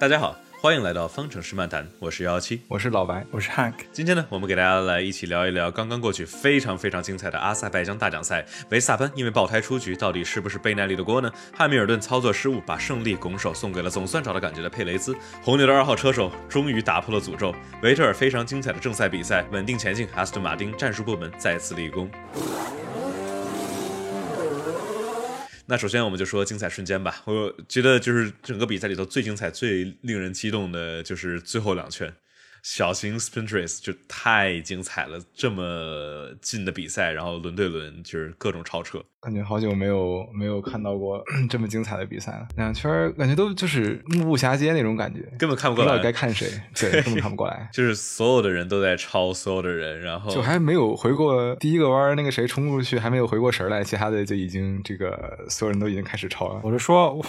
大家好，欢迎来到方程式漫谈，我是幺幺七，我是老白，我是 Hank。今天呢，我们给大家来一起聊一聊刚刚过去非常非常精彩的阿塞拜疆大奖赛。维斯塔潘因为爆胎出局，到底是不是贝耐利的锅呢？汉密尔顿操作失误，把胜利拱手送给了总算找到感觉的佩雷兹。红牛的二号车手终于打破了诅咒。维特尔非常精彩的正赛比赛，稳定前进。阿斯顿马丁战术部门再次立功。那首先我们就说精彩瞬间吧，我觉得就是整个比赛里头最精彩、最令人激动的就是最后两圈。小型 sprint race 就太精彩了，这么近的比赛，然后轮对轮就是各种超车，感觉好久没有没有看到过 这么精彩的比赛了。两圈感觉都就是目不暇接那种感觉，根本看不过来，不知道该看谁，对，根本看不过来。就是所有的人都在超所有的人，然后就还没有回过第一个弯，那个谁冲出去还没有回过神来，其他的就已经这个所有人都已经开始超了。我是说，我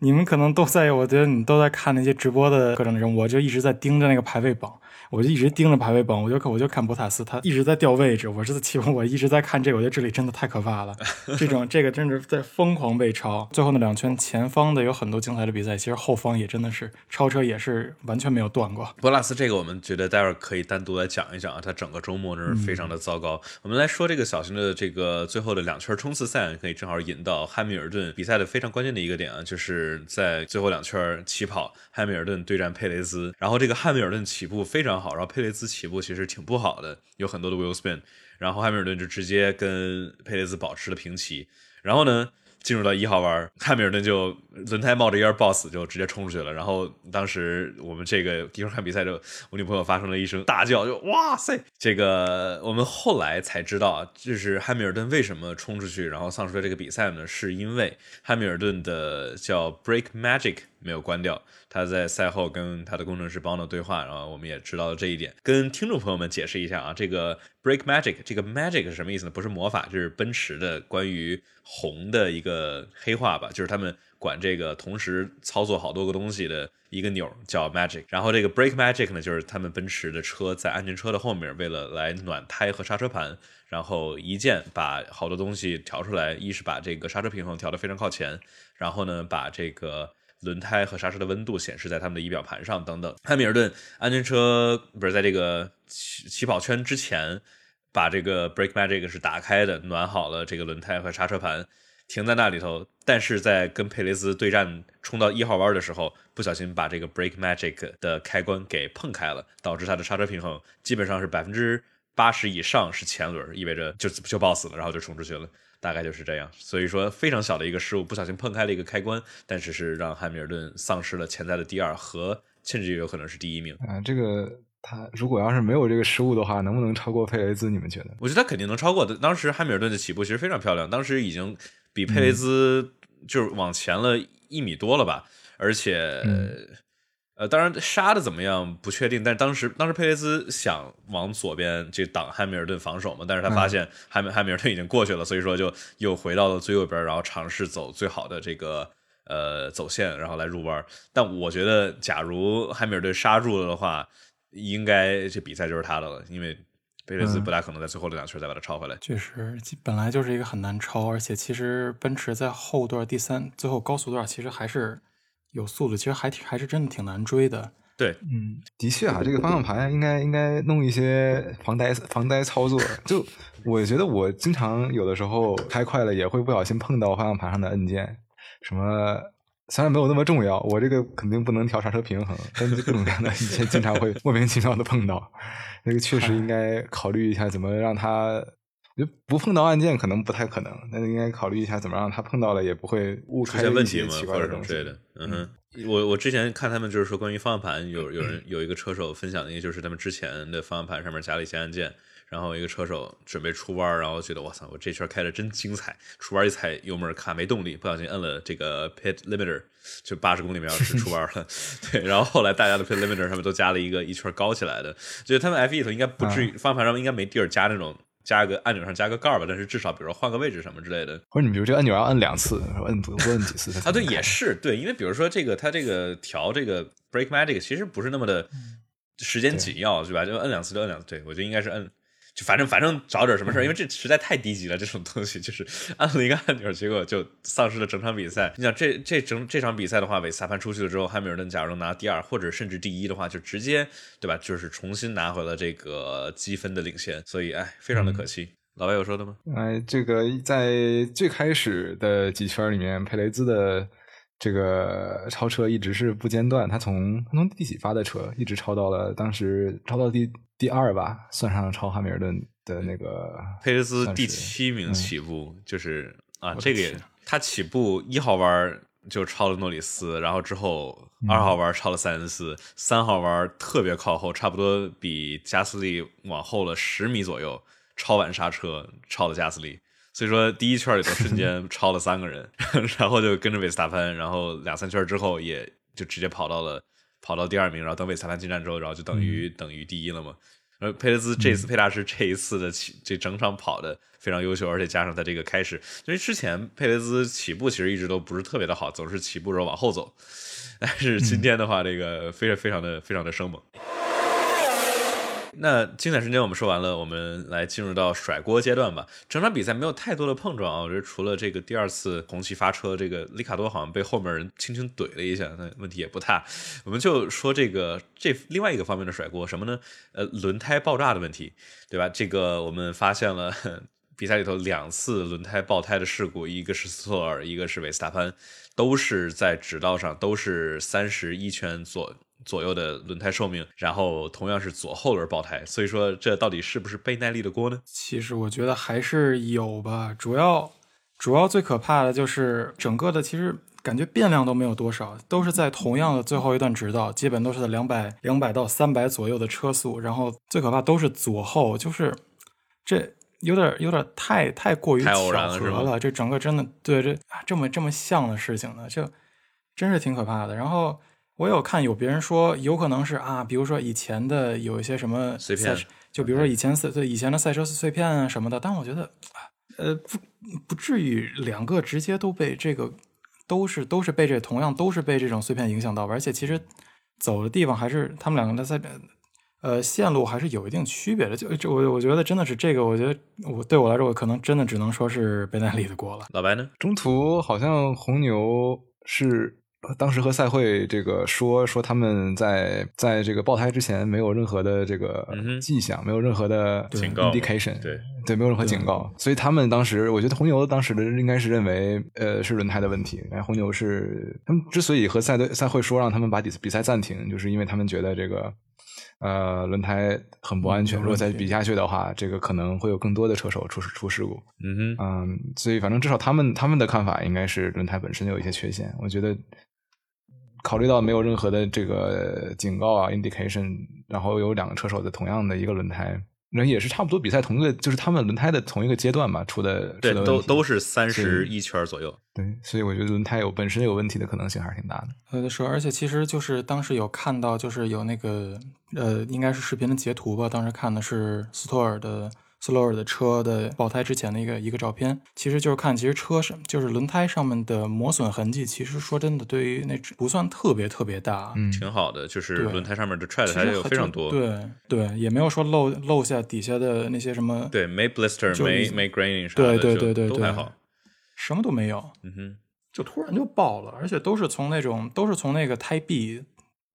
你们可能都在，我觉得你都在看那些直播的各种人，我就一直在盯着那个排位榜。我就一直盯着排位榜，我就看我就看博塔斯，他一直在掉位置。我是期望我一直在看这个，我觉得这里真的太可怕了。这种这个真是在疯狂被超。最后那两圈前方的有很多精彩的比赛，其实后方也真的是超车也是完全没有断过。博拉斯这个我们觉得待会儿可以单独来讲一讲啊，他整个周末真是非常的糟糕。我们来说这个小型的这个最后的两圈冲刺赛，可以正好引到汉密尔顿比赛的非常关键的一个点啊，就是在最后两圈起跑，汉密尔顿对战佩雷兹，然后这个汉密尔顿起步非常好，然后佩雷兹起。步其实挺不好的，有很多的 wheel spin，然后汉密尔顿就直接跟佩雷兹保持了平齐，然后呢？进入到一号弯，汉密尔顿就轮胎冒着烟爆死，就直接冲出去了。然后当时我们这个一会儿看比赛，就我女朋友发生了一声大叫，就哇塞！这个我们后来才知道，就是汉密尔顿为什么冲出去，然后丧失了这个比赛呢？是因为汉密尔顿的叫 Break Magic 没有关掉。他在赛后跟他的工程师 Bono 对话，然后我们也知道了这一点。跟听众朋友们解释一下啊，这个 Break Magic 这个 Magic 是什么意思呢？不是魔法，就是奔驰的关于红的一个。黑话吧，就是他们管这个同时操作好多个东西的一个钮叫 magic，然后这个 “break magic 呢，就是他们奔驰的车在安全车的后面，为了来暖胎和刹车盘，然后一键把好多东西调出来，一是把这个刹车平衡调得非常靠前，然后呢，把这个轮胎和刹车的温度显示在他们的仪表盘上等等。汉密尔顿安全车不是在这个起起跑圈之前，把这个 Break Magic 是打开的，暖好了这个轮胎和刹车盘。停在那里头，但是在跟佩雷斯对战冲到一号弯的时候，不小心把这个 Break Magic 的开关给碰开了，导致他的刹车平衡基本上是百分之八十以上是前轮，意味着就就爆死了，然后就冲出去了，大概就是这样。所以说非常小的一个失误，不小心碰开了一个开关，但是是让汉密尔顿丧失了潜在的第二和甚至有可能是第一名。啊，这个他如果要是没有这个失误的话，能不能超过佩雷兹？你们觉得？我觉得他肯定能超过的。当时汉密尔顿的起步其实非常漂亮，当时已经。比佩雷兹就是往前了一米多了吧，而且呃，当然杀的怎么样不确定，但是当时当时佩雷兹想往左边这挡汉密尔顿防守嘛，但是他发现汉密汉密尔顿已经过去了，所以说就又回到了最右边，然后尝试走最好的这个呃走线，然后来入弯。但我觉得，假如汉密尔顿杀住了的话，应该这比赛就是他的了，因为。佩雷兹不大可能在最后的两圈再把他超回来。确实，本来就是一个很难超，而且其实奔驰在后段第三最后高速段其实还是有速度，其实还挺还是真的挺难追的。对，嗯，的确啊，这个方向盘应该应该弄一些防呆防呆操作。就我觉得我经常有的时候开快了也会不小心碰到方向盘上的按键，什么。虽然没有那么重要，我这个肯定不能调刹车平衡，但是各种各样的一些经常会 莫名其妙的碰到，那个确实应该考虑一下怎么让它就不碰到按键，可能不太可能，但是应该考虑一下怎么让他碰到了也不会误出现问题奇怪的东西。嗯哼，我我之前看他们就是说关于方向盘，有有人有一个车手分享的一个就是他们之前的方向盘上面加了一些按键。然后一个车手准备出弯，然后觉得哇操，我这圈开的真精彩。出弯一踩油门，卡没动力，不小心摁了这个 pit limiter，就八十公里每小时出弯了。对，然后后来大家的 pit limiter 上面都加了一个一圈高起来的，就是他们 F 一头应该不至于，方向盘上面应该没地儿加那种加个按钮上加个盖儿吧，但是至少比如说换个位置什么之类的。或者你比如这个按钮要按两次，摁多摁几次啊？对，也是对，因为比如说这个它这个调这个 brake magic 其实不是那么的时间紧要，对吧？就摁两次就摁两次。对我觉得应该是摁。就反正反正找点什么事儿，因为这实在太低级了，这种东西就是按了一个按钮，结果就丧失了整场比赛。你想这这整这场比赛的话，韦斯塔潘出去了之后，汉密尔顿假如能拿第二或者甚至第一的话，就直接对吧？就是重新拿回了这个积分的领先，所以哎，非常的可惜。老白有说的吗？哎，这个在最开始的几圈里面，佩雷兹的这个超车一直是不间断，他从他从第几发的车一直超到了当时超到第第二吧，算上超汉密尔顿的那个佩雷斯第七名起步，就是啊，这个也他起步一号弯就超了诺里斯，然后之后二号弯超了塞恩斯，三号弯特别靠后，差不多比加斯利往后了十米左右。超完刹车，超了加斯利，所以说第一圈里头瞬间超了三个人，然后就跟着韦斯塔潘，然后两三圈之后也就直接跑到了跑到第二名，然后等韦斯塔潘进站之后，然后就等于等于第一了嘛。而佩雷兹这次佩大师这一次的起这整场跑的非常优秀，而且加上他这个开始，因为之前佩雷兹起步其实一直都不是特别的好，总是起步时候往后走，但是今天的话，这个非常非常的非常的生猛。那精彩瞬间我们说完了，我们来进入到甩锅阶段吧。整场比赛没有太多的碰撞啊，我觉得除了这个第二次红旗发车，这个里卡多好像被后面人轻轻怼了一下，那问题也不大。我们就说这个这另外一个方面的甩锅什么呢？呃，轮胎爆炸的问题，对吧？这个我们发现了比赛里头两次轮胎爆胎的事故，一个是斯托尔，一个是维斯塔潘，都是在直道上，都是三十一圈左。左右的轮胎寿命，然后同样是左后轮爆胎，所以说这到底是不是倍耐力的锅呢？其实我觉得还是有吧，主要主要最可怕的就是整个的，其实感觉变量都没有多少，都是在同样的最后一段直道，基本都是在两百两百到三百左右的车速，然后最可怕都是左后，就是这有点有点太太过于巧合了，这整个真的对这这么这么像的事情呢，就真是挺可怕的，然后。我有看有别人说有可能是啊，比如说以前的有一些什么碎片，就比如说以前赛对以前的赛车碎片啊什么的，但我觉得，呃不不至于两个直接都被这个都是都是被这同样都是被这种碎片影响到，而且其实走的地方还是他们两个的在呃线路还是有一定区别的，就这我我觉得真的是这个，我觉得我对我来说我可能真的只能说是贝耐利的锅了。老白呢？中途好像红牛是。当时和赛会这个说说他们在在这个爆胎之前没有任何的这个迹象，没有任何的警告 indication，对对，没有任何警告，所以他们当时我觉得红牛当时的应该是认为呃是轮胎的问题，然后红牛是他们之所以和赛队赛会说让他们把比比赛暂停，就是因为他们觉得这个。呃，轮胎很不安全。如果再比下去的话，这个可能会有更多的车手出出事故。嗯哼，嗯，所以反正至少他们他们的看法应该是轮胎本身有一些缺陷。我觉得考虑到没有任何的这个警告啊，indication，然后有两个车手的同样的一个轮胎。那也是差不多比赛同一个，就是他们轮胎的同一个阶段吧，出的对，都都是三十一圈左右。对，所以我觉得轮胎有本身有问题的可能性还是挺大的。呃，是，而且其实就是当时有看到，就是有那个呃，应该是视频的截图吧，当时看的是斯托尔的。斯洛尔的车的爆胎之前的一个一个照片，其实就是看，其实车上就是轮胎上面的磨损痕迹，其实说真的，对于那不算特别特别大，嗯，挺好的，就是轮胎上面的踹的还有非常多，对对，也没有说漏漏下底下的那些什么，对，没 blister，没没 graining 啥的，对对对对，都还好，什么都没有，嗯哼，就突然就爆了，而且都是从那种都是从那个胎壁。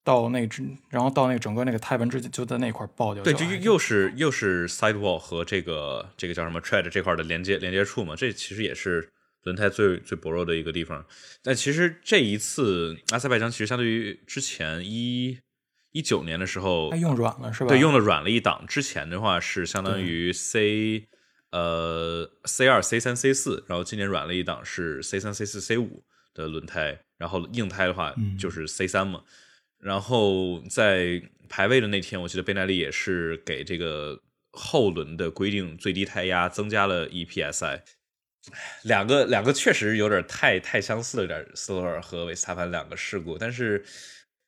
到那只，然后到那个整个那个胎纹之间，就在那块爆掉。对，就又是又是 sidewall 和这个这个叫什么 tread 这块的连接连接处嘛，这其实也是轮胎最最薄弱的一个地方。但其实这一次阿塞拜疆其实相对于之前一一九年的时候，它用软了是吧？对，用了软了一档。之前的话是相当于 C 呃 C 二 C 三 C 四，然后今年软了一档是 C 三 C 四 C 五的轮胎，然后硬胎的话就是 C 三嘛。然后在排位的那天，我记得贝耐利也是给这个后轮的规定最低胎压增加了 EPSI 两个两个确实有点太太相似了，有点斯托尔和维斯塔潘两个事故。但是，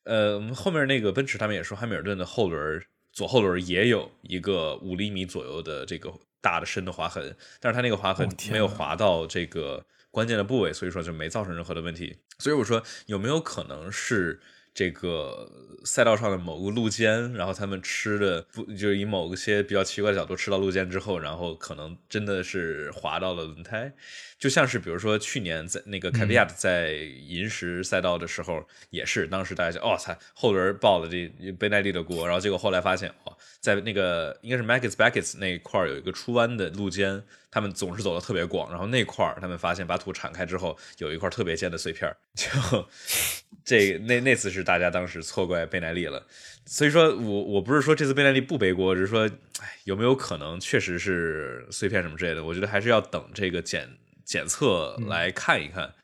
呃，后面那个奔驰他们也说，汉密尔顿的后轮左后轮也有一个五厘米左右的这个大的深的划痕，但是他那个划痕没有划到这个关键的部位，所以说就没造成任何的问题。所以我说有没有可能是？这个赛道上的某个路肩，然后他们吃的不就是以某些比较奇怪的角度吃到路肩之后，然后可能真的是滑到了轮胎，就像是比如说去年在那个凯比亚在银石赛道的时候，也是当时大家就哦操后轮爆了这贝奈利的锅，然后结果后来发现哦，在那个应该是 m a g g i s Beckett 那一块有一个出弯的路肩，他们总是走的特别广，然后那块他们发现把土铲开之后有一块特别尖的碎片，就这那那次是大家当时错怪贝奈利了，所以说我我不是说这次贝奈利不背锅，只是说哎有没有可能确实是碎片什么之类的，我觉得还是要等这个检检测来看一看。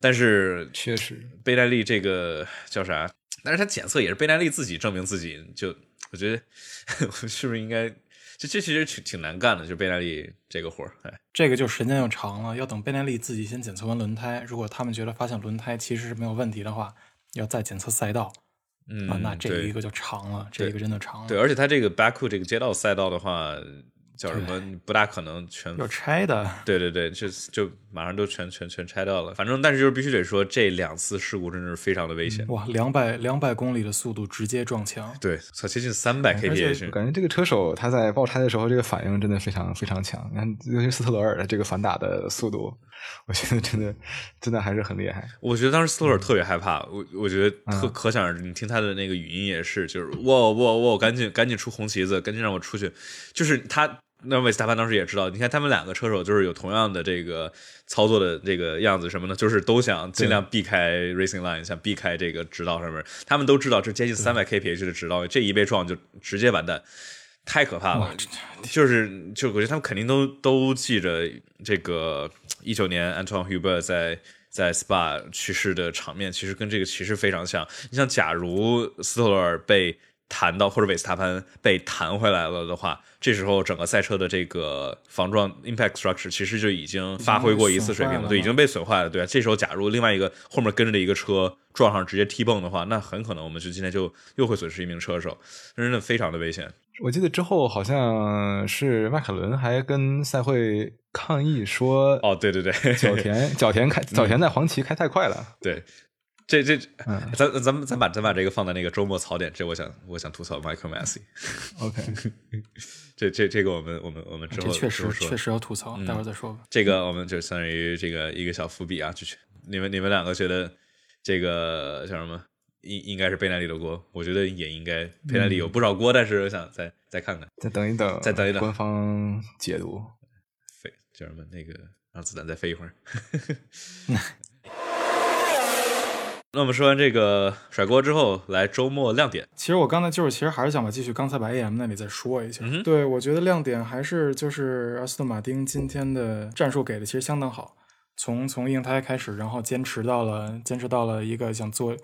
但是确实，贝奈利这个叫啥？但是他检测也是贝奈利自己证明自己，就我觉得 是不是应该？这这其实挺挺难干的，就贝奈利这个活儿，哎，这个就时间又长了，要等贝奈利自己先检测完轮胎，如果他们觉得发现轮胎其实是没有问题的话，要再检测赛道，嗯，啊，那这一个就长了，这一个真的长了，对，而且他这个 Baku 这个街道赛道的话，叫什么？不大可能全要拆的，对对对，就就马上都全全全拆掉了。反正，但是就是必须得说，这两次事故真的是非常的危险。哇，两百两百公里的速度直接撞墙，对，才接近三百 kph 我。感觉这个车手他在爆胎的时候，这个反应真的非常非常强。你看，尤其斯特罗尔的这个反打的速度，我觉得真的真的还是很厉害。我觉得当时斯托尔特别害怕，我我觉得特嗯可想而知，你听他的那个语音也是，就是哇哇哇，赶紧赶紧出红旗子，赶紧让我出去。就是他，那韦斯塔潘当时也知道，你看他们两个车手就是有同样的这个操作的这个样子什么呢？就是都想尽量避开 racing line，想避开这个直道上面。他们都知道这接近三百 kph 的直道，这一被撞就直接完蛋。太可怕了就是就我觉得他们肯定都都记着这个一九年 Antoine Hubert 在在 SPA 去世的场面，其实跟这个其实非常像。你像，假如斯特罗尔被弹到或者韦斯塔潘被弹回来了的话，这时候整个赛车的这个防撞 impact structure 其实就已经发挥过一次水平了，对，已经被损坏了，对啊。这时候假如另外一个后面跟着的一个车撞上直接踢蹦的话，那很可能我们就今天就又会损失一名车手，真的非常的危险。我记得之后好像是迈凯伦还跟赛会抗议说，哦，对对对，角田 角田开角田在黄旗开太快了。对，这这，嗯 咱咱们咱把咱把这个放在那个周末槽点，这我想我想吐槽 Michael Massey，OK，这这这个我们我们我们之后这确实说确实要吐槽，待会儿再说吧。这个我们就相当于这个一个小伏笔啊，就是你们你们两个觉得这个叫什么？应应该是贝奈利的锅，我觉得也应该贝奈利有不少锅，但是我想再再看看，再等一等，再等一等官方解读。飞叫什么那个让子弹再飞一会儿。那我们说完这个甩锅之后，来周末亮点。其实我刚才就是，其实还是想把继续刚才把 AM 那里再说一下。嗯对，我觉得亮点还是就是阿斯顿马丁今天的战术给的其实相当好，从从硬胎开始，然后坚持到了坚持到了一个想做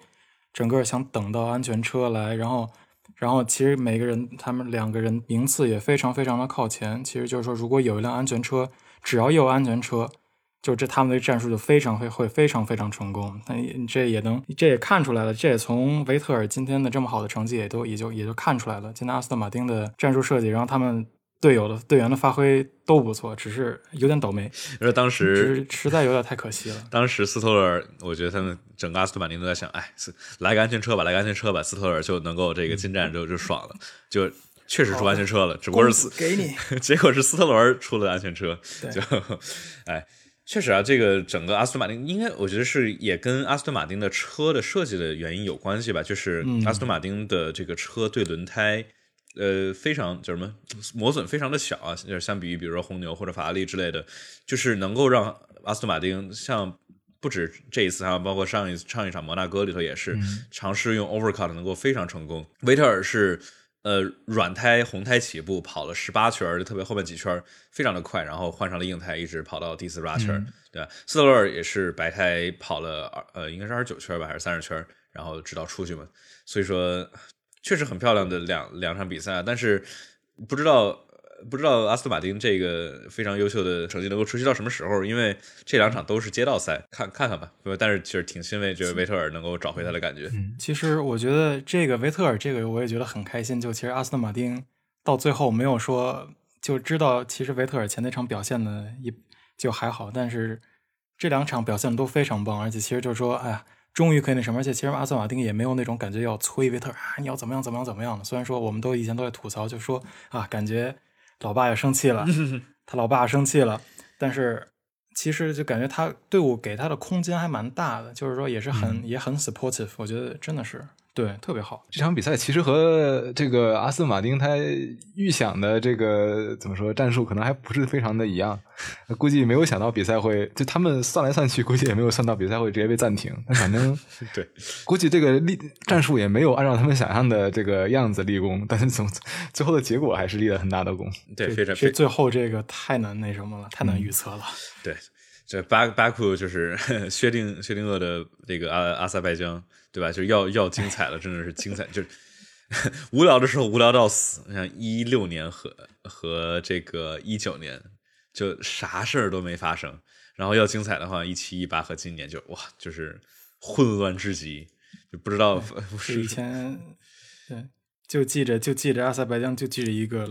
整个想等到安全车来，然后然后其实每个人他们两个人名次也非常非常的靠前。其实就是说，如果有一辆安全车，只要有安全车。就这他们的战术就非常会会非常非常成功，那也这也能这也看出来了，这也从维特尔今天的这么好的成绩也都也就也就看出来了。今天阿斯顿马丁的战术设计，然后他们队友的队员的发挥都不错，只是有点倒霉，而当时是实在有点太可惜了。当时斯托尔，我觉得他们整个阿斯顿马丁都在想，哎，来个安全车吧，来个安全车吧，斯特尔就能够这个进站就就爽了，就确实出安全车了，只不过是，给你，结果是斯特罗尔出了安全车，就，哎，确实啊，这个整个阿斯顿马丁应该，我觉得是也跟阿斯顿马丁的车的设计的原因有关系吧，就是嗯阿斯顿马丁的这个车对轮胎。呃，非常叫什么磨损非常的小啊，就是相比于比如说红牛或者法拉利之类的，就是能够让阿斯顿马丁像不止这一次，还有包括上一上一场摩纳哥里头也是、尝试用 overcut 能够非常成功。维特尔是呃软胎红胎起步跑了十八圈，就特别后面几圈非常的快，然后换上了硬胎，一直跑到第四十八圈儿，对吧？斯特勒尔也是白胎跑了二呃应该是二十九圈吧，还是三十圈，然后直到出去嘛。所以说确实很漂亮的两两场比赛，但是不知道。不知道阿斯顿马丁这个非常优秀的成绩能够持续到什么时候？因为这两场都是街道赛，看看看吧。但是其实挺欣慰，觉得维特尔能够找回他的感觉。嗯其实我觉得这个维特尔这个我也觉得很开心。就其实阿斯顿马丁到最后没有说就知道，其实维特尔前那场表现的也就还好，但是这两场表现都非常棒，而且其实就是说，哎呀，终于可以那什么，而且其实阿斯顿马丁也没有那种感觉要催维特尔啊，你要怎么样怎么样怎么样的。虽然说我们都以前都在吐槽，就说啊，感觉老爸也生气了，他老爸生气了，但是其实就感觉他队伍给他的空间还蛮大的，就是说也是很、也很 supportive，我觉得真的是对特别好。这场比赛其实和这个阿斯顿马丁他预想的这个怎么说战术可能还不是非常的一样，估计没有想到比赛会就他们算来算去，估计也没有算到比赛会直接被暂停。但反正 对，估计这个立战术也没有按照他们想象的这个样子立功，但是总最后的结果还是立了很大的功。对，非常非其实最后这个太难那什么了，太难预测了。对，这巴巴库就是 薛定薛定谔的这个阿阿塞拜疆，对吧？就是要要精彩了，真的是精彩，就是 无聊的时候无聊到死。像一六年和和这个一九年，就啥事儿都没发生。然后要精彩的话，一七一八和今年就哇，就是混乱至极，就不知道是以前对，就记着就记着阿塞拜疆就记着一个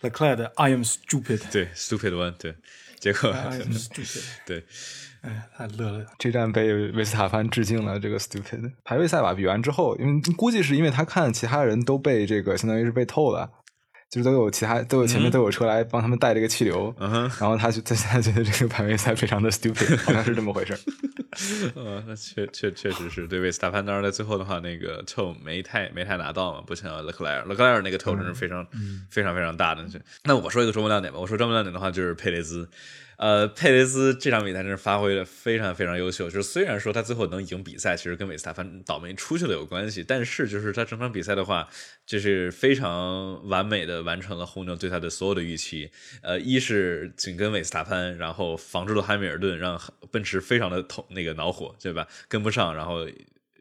Leclerc 的 I am stupid，对 stupid one，对，结果 I am stupid，对，哎，太乐了。这站被维斯塔潘致敬了，这个 stupid 排位赛吧比完之后，因为估计是因为他看其他人都被这个相当于是被透了。就是都有其他都有前面都有车来帮他们带这个气流，嗯，然后他就他现在觉得这个排位赛非常的 stupid，好像是这么回事。呃，那确确确实是对维斯塔潘，当然在最后的话，那个 toe 没太没太拿到嘛，不像勒克莱尔，勒克莱尔那个 toe 真是非常、非常非常大的。那我说一个周末亮点吧，我说周末亮点的话就是佩雷兹。呃，佩雷兹这场比赛真是发挥的非常非常优秀。就是虽然说他最后能赢比赛，其实跟韦斯塔潘倒霉出去了有关系，但是就是他整场比赛的话，就是非常完美的完成了红牛对他的所有的预期。呃，一是紧跟韦斯塔潘，然后防住了汉密尔顿，让奔驰非常的痛那那个恼火，对吧？跟不上，然后。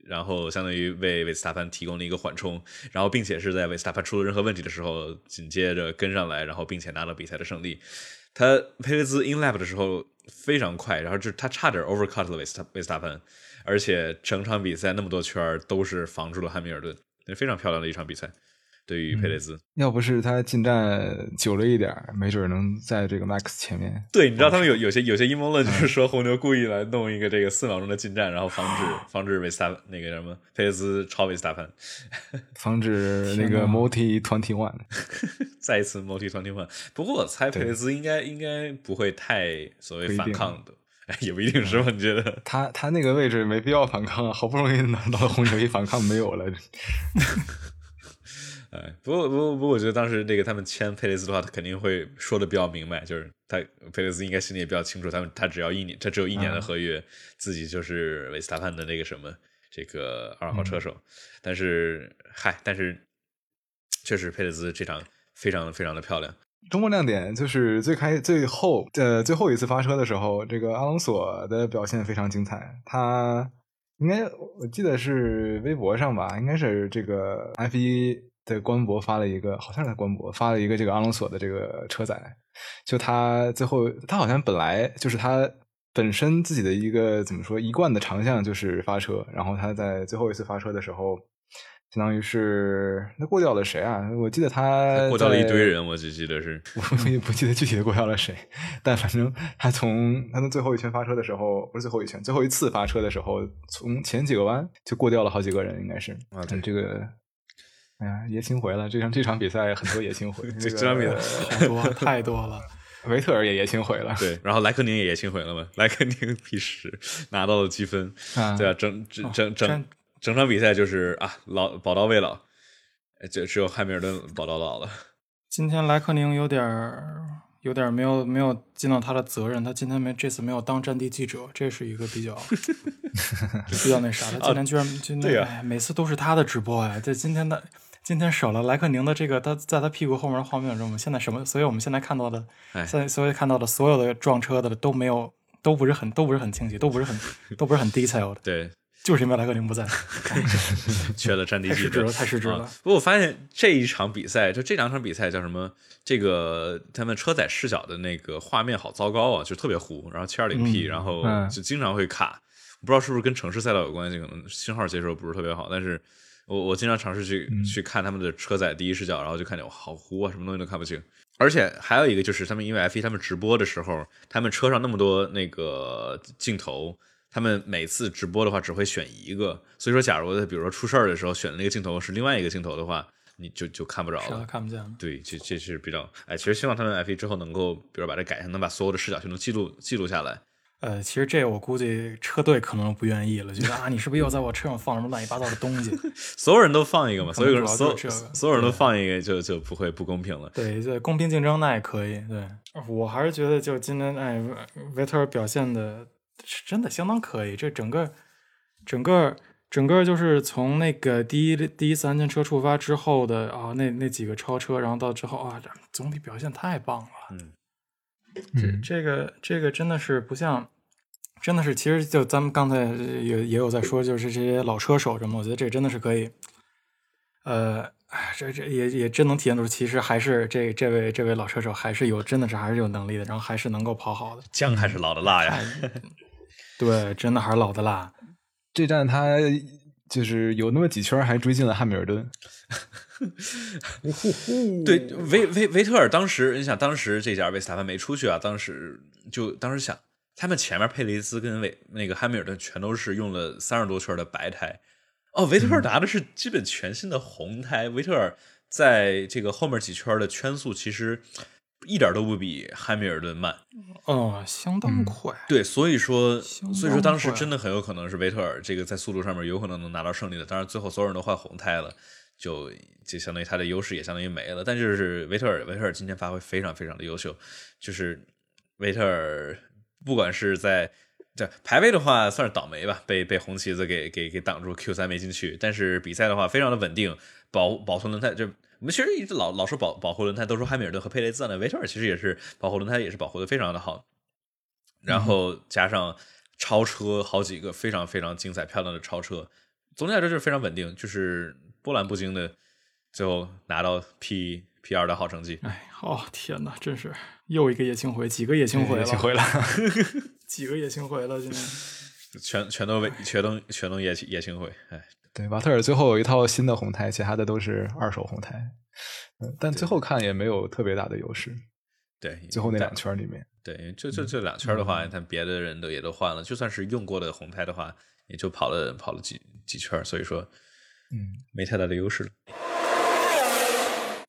然后相当于为维斯塔潘提供了一个缓冲，然后并且是在维斯塔潘出了任何问题的时候，紧接着跟上来，然后并且拿到比赛的胜利。他佩雷兹 in lap 的时候非常快，然后就他差点 overcut 了维斯塔维斯塔潘，而且整场比赛那么多圈都是防住了汉密尔顿，非常漂亮的一场比赛。对于佩雷兹，要不是他进站久了一点，没准能在这个 Max 前面。对，你知道他们有有些有些阴谋论，就是说红牛故意来弄一个这个四秒钟的进站，然后防止防止维斯塔那个什么佩雷兹超维斯塔潘，防止那个 Multi Twenty One 再一次 Multi Twenty One。不过我猜佩雷兹应该应该不会太所谓反抗的。也不一定是吧？你觉得他他那个位置没必要反抗啊，好不容易拿到红牛，一反抗没有了。哎，不过不过不过，我觉得当时那个他们签佩雷斯的话，他肯定会说的比较明白，就是他佩雷斯应该心里也比较清楚，他们他只要一年，他只有一年的合约，自己就是维斯塔潘的那个什么这个二号车手。但是嗨，但是确实佩雷兹这场非常非常的漂亮。中国亮点就是最开最后呃最后一次发车的时候，这个阿隆索的表现非常精彩，他应该我记得是微博上吧，应该是这个 F 一。在官博发了一个，好像是在官博发了一个这个阿隆索的这个车载，就他最后他好像本来就是他本身自己的一个怎么说一贯的长项就是发车，然后他在最后一次发车的时候，相当于是那过掉了谁啊？我记得他过掉了一堆人，我只记得是 我也不记得具体的过掉了谁，但反正他从他从最后一圈发车的时候，不是最后一圈，最后一次发车的时候，从前几个弯就过掉了好几个人，应该是啊，对这个。哎呀，爷青回了！这场这场比赛很多爷青回，这场比赛好多太多了。维特尔也爷青回了，对，然后莱克宁也爷青回了嘛？莱克宁第十拿到了积分，啊对啊，整整整整整场比赛就是啊，老宝刀未老，就只有汉密尔顿宝刀老了。今天莱克宁有点有点没有没有尽到他的责任，他今天没这次没有当战地记者，这是一个比较 比较那啥的。今天居然今天、啊、每次都是他的直播哎，这今天的。今天少了莱克宁的这个，他在他屁股后面的画面中，现在什么？所以我们现在看到的，现在所以看到的所有的撞车的都没有，都不是很，都不是很清晰，都不是很，都不是很 detail 的。对，就是因为莱克宁不在，缺了战地记者，太失职了。不过我发现这一场比赛，就这两场比赛叫什么？这个他们车载视角的那个画面好糟糕啊，就特别糊，然后 720P，、嗯、然后就经常会卡。不知道是不是跟城市赛道有关系，可能信号接收不是特别好，但是。我我经常尝试去、嗯、去看他们的车载第一视角，然后就看见哇好糊啊，什么东西都看不清。而且还有一个就是他们因为 F 一他们直播的时候，他们车上那么多那个镜头他们每次直播的话只会选一个，所以说，假如比如说出事儿的时候选的那个镜头是另外一个镜头的话，你就就看不着了，看不见了。对，这这是比较哎，其实希望他们 F 一之后能够，比如把这改成能把所有的视角全都记录记录下来。呃，其实这我估计车队可能不愿意了，觉得啊，你是不是又在我车上放什么乱七八糟的东西？所有人都放一个嘛，所有人所所有人都放一个，就就不会不公平了。对，就公平竞争那也可以。对我还是觉得，就今天哎，维特尔表现的真的相当可以。这整个整个整个就是从那个第一第一次安全车出发之后的啊，那那几个超车，然后到之后啊，总体表现太棒了。嗯。这这个这个真的是不像，真的是其实就咱们刚才也也有在说，就是这些老车手什么，我觉得这真的是可以，呃，这这也也真能体现出，其实还是这这位这位老车手还是有真的是还是有能力的，然后还是能够跑好的，姜还是老的辣呀，对，真的还是老的辣。这站他就是有那么几圈还追进了汉密尔顿。对维维维特尔当时，你想当时这家维斯塔潘没出去啊，当时就当时想，他们前面佩雷斯跟维那个汉密尔顿全都是用了三十多圈的白胎，哦，维特尔拿的是基本全新的红胎。维特尔在这个后面几圈的圈速其实一点都不比汉密尔顿慢，哦，相当快。对，所以说所以说当时真的很有可能是维特尔这个在速度上面有可能能拿到胜利的，当然最后所有人都换红胎了。就就相当于他的优势也相当于没了，但就是维特尔，维特尔今天发挥非常非常的优秀，就是维特尔不管是在这排位的话算是倒霉吧，被被红旗子给给给挡住 Q 三没进去，但是比赛的话非常的稳定，保保存轮胎就我们其实一直老老说保保护轮胎，都说汉密尔顿和佩雷兹呢，维特尔其实也是保护轮胎也是保护的非常的好，然后加上超车好几个非常非常精彩漂亮的超车，总体来说就是非常稳定，就是。波澜不惊的，最后拿到 P P 二的好成绩。哎，哦天哪，真是又一个叶青回，几个叶青回了，回了 几个叶青回了，今天 全全都为全都全都叶叶青回。哎，对，瓦特尔最后有一套新的红胎，其他的都是二手红胎。嗯，但最后看也没有特别大的优势。对，最后那两圈里面，对，就就这两圈的话，看别的人都也都换了，就算是用过的红胎的话，也就跑了跑了几几圈，所以说。嗯，没太大的优势了。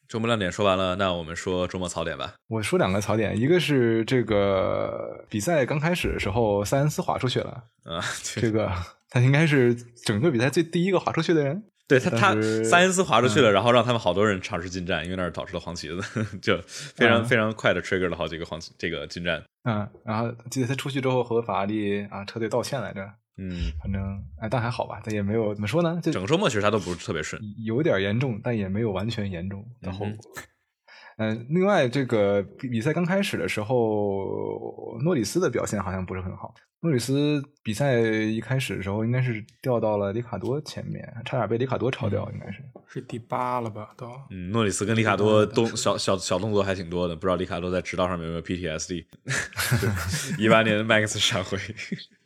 周末亮点说完了，那我们说周末槽点吧。我说两个槽点，一个是这个比赛刚开始的时候，塞恩斯滑出去了啊，这个他应该是整个比赛最第一个滑出去的人。对他，他塞恩斯滑出去了，然后让他们好多人尝试进站，因为那儿导致了黄旗子，就非常非常快的 trigger 了好几个黄旗这个进站。嗯，然后记得他出去之后和法拉利啊车队道歉来着。嗯，反正哎，但还好吧，但也没有怎么说呢，就整个周末其实他都不是特别顺，有点严重，但也没有完全严重的后果。嗯，另外这个比赛刚开始的时候，诺里斯的表现好像不是很好。诺里斯比赛一开始的时候，应该是掉到了里卡多前面，差点被里卡多超掉，应该是是第八了吧？都嗯，诺里斯跟里卡多动小小小动作还挺多的，不知道里卡多在直道上面有没有 PTSD。一八年的 Max 闪回。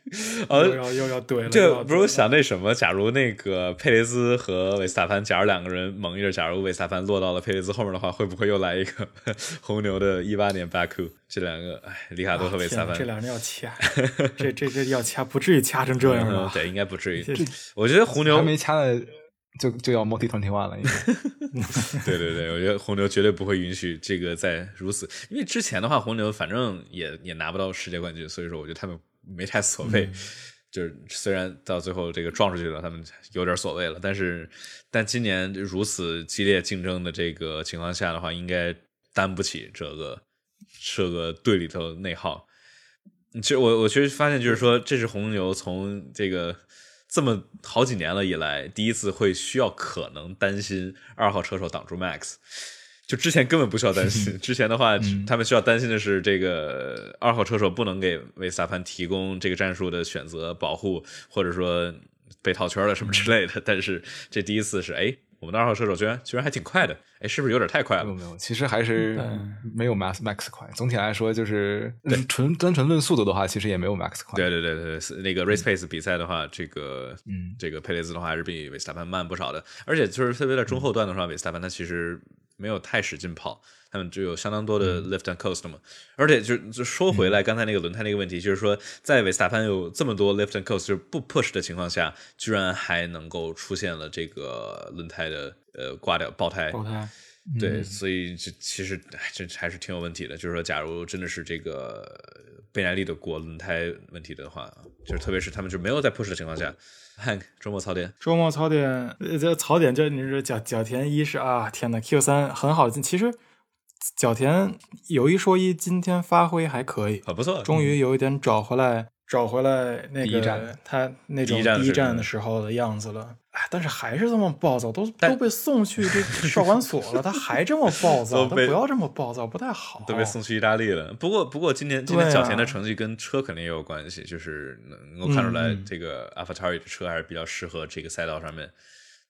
又要又要怼了，这不是我想那什么？假如那个佩雷兹和维斯塔潘，假如两个人猛一点，假如维斯塔潘落到了佩雷兹后面的话，会不会又来一个 红牛的一八年 Baku？这两个，哎，里卡多和韦斯塔潘，这两人要掐，这这这要掐，不至于掐成这样吧？对，应该不至于。我觉得红牛还没掐的，就就要 multi twenty one 了。对对对，我觉得红牛绝对不会允许这个再如此，因为之前的话，红牛反正也也拿不到世界冠军，所以说我觉得他们。没太所谓，就是虽然到最后这个撞出去了，他们有点所谓了，但是但今年如此激烈竞争的这个情况下的话，应该担不起这个这个队里头内耗。其实我我其实发现就是说，这是红牛从这个这么好几年了以来，第一次会需要可能担心二号车手挡住 Max。就之前根本不需要担心，之前的话，他们需要担心的是这个二号车手不能给维斯塔潘提供这个战术的选择保护，或者说被套圈了什么之类的。但是这第一次是，哎，我们的二号车手居然居然还挺快的，哎，是不是有点太快了？没有，没有，其实还是没有 Max Max 快。总体来说，就是纯单纯论速度的话，其实也没有 Max 快。对对对对，那个 Race Pace 比赛的话，这个嗯，这个佩雷兹的话还是比维斯塔潘慢不少的。而且就是特别在中后段的话，维斯塔潘他其实。没有太使劲跑，他们就有相当多的 lift and coast 嘛。而且就就说回来刚才那个轮胎那个问题，就是说在维斯塔潘有这么多 lift and coast 就是不 push 的情况下，居然还能够出现了这个轮胎的呃挂掉爆胎。爆胎。对，所以这其实这还是挺有问题的。就是说，假如真的是这个贝耐利的锅轮胎问题的话，就是特别是他们就没有在 push 的情况下，Hank 周末槽点，周末槽点，呃，这槽点就你说角角田一是啊，天呐 q 三很好进，其实角田有一说一，今天发挥还可以，啊不错，终于有一点找回来。找回来那个他那种第一站的时候的样子了，哎，但是还是这么暴躁，都都被送去这 少管所了，他还这么暴躁，他不要这么暴躁，不太好。都被送去意大利了。不过不过今年今年小田的成绩跟车肯定也有关系，就是能够看出来这个 AlphaTauri 的车还是比较适合这个赛道上面，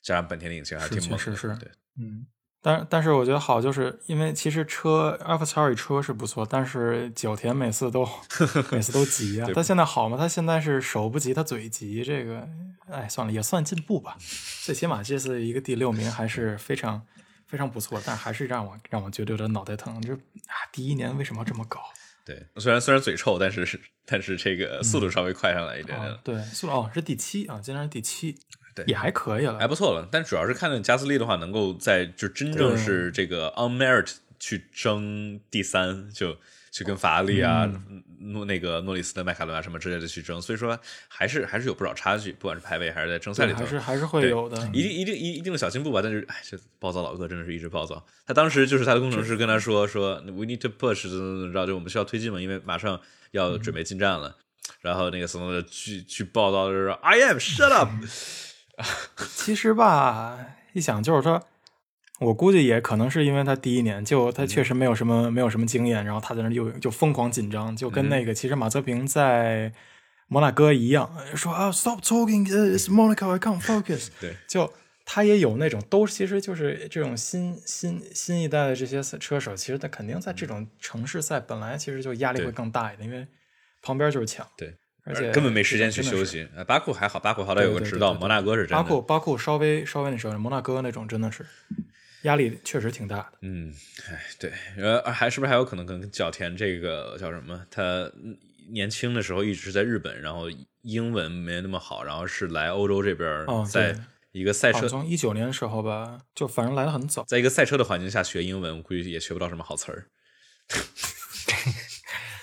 加上本田的引擎还是挺猛的，是对，嗯。但但是我觉得好，就是因为其实车 AlphaTauri 车是不错，但是角田每次都 每次都急啊。他现在好吗？他现在是手不急，他嘴急。这个，哎，算了，也算进步吧。最起码这次一个第六名还是非常非常不错，但还是让我让我觉得有点脑袋疼。就啊，第一年为什么要这么搞？对，虽然虽然嘴臭，但是但是这个速度稍微快上来一点点。对，速度哦是第七啊，今天是第七。对，也还可以了，还不错了。但主要是看加斯利的话，能够在就真正是这个 on merit 去争第三，就去跟法拉利啊、诺那个诺里斯的迈凯伦啊什么之类的去争。所以说，还是还是有不少差距，不管是排位还是在争赛里头，还是还是会有的。一定一定一一定的小进步吧。但是，哎，这暴躁老哥真的是一直暴躁。他当时就是他的工程师跟他说说，we need to push，怎么怎么着，就我们需要推进嘛，因为马上要准备进站了。然后那个什么的去去暴躁的说，I am shut up。其实吧，一想就是说，我估计也可能是因为他第一年就他确实没有什么没有什么经验，然后他在那又就疯狂紧张，就跟那个其实马泽平在摩纳哥一样，说啊，stop talking，it's Monaco，I can't focus。对，就他也有那种，都其实就是这种新新新一代的这些车手，其实他肯定在这种城市赛本来其实就压力会更大一点，因为旁边就是抢。对。而且根本没时间去休息。巴库还好，巴库好歹有个指导。摩纳哥是真的。巴库巴库稍微稍微那时候，摩纳哥那种真的是压力确实挺大的。嗯，哎，对，呃，还是不是还有可能跟角田这个叫什么？他年轻的时候一直在日本，然后英文没那么好，然后是来欧洲这边，在一个赛车，从一九年的时候吧，就反正来的很早，在一个赛车的环境下学英文，我估计也学不到什么好词儿。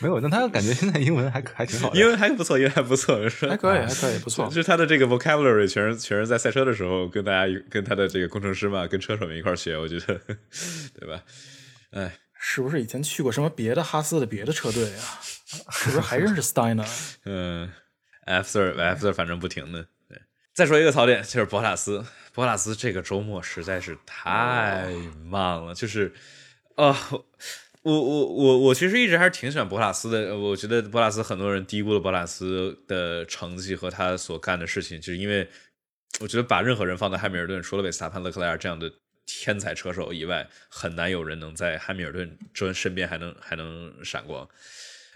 没有，但他感觉现在英文还还挺好，英文还不错，英文还不错，还可以，还可以，不错。就是他的这个 vocabulary 全是全是在赛车的时候跟大家跟他的这个工程师嘛，跟车手们一块学，我觉得，对吧？哎，是不是以前去过什么别的哈斯的别的车队啊？是不是还认识 Steiner？嗯，F 四 F 四反正不停的。对，再说一个槽点就是博塔斯，博塔斯这个周末实在是太慢了，就是啊。我我我我其实一直还是挺喜欢博塔斯的，我觉得博塔斯很多人低估了博塔斯的成绩和他所干的事情，就是因为我觉得把任何人放在汉密尔顿，除了维斯塔潘、勒克莱尔这样的天才车手以外，很难有人能在汉密尔顿身身边还能还能闪光。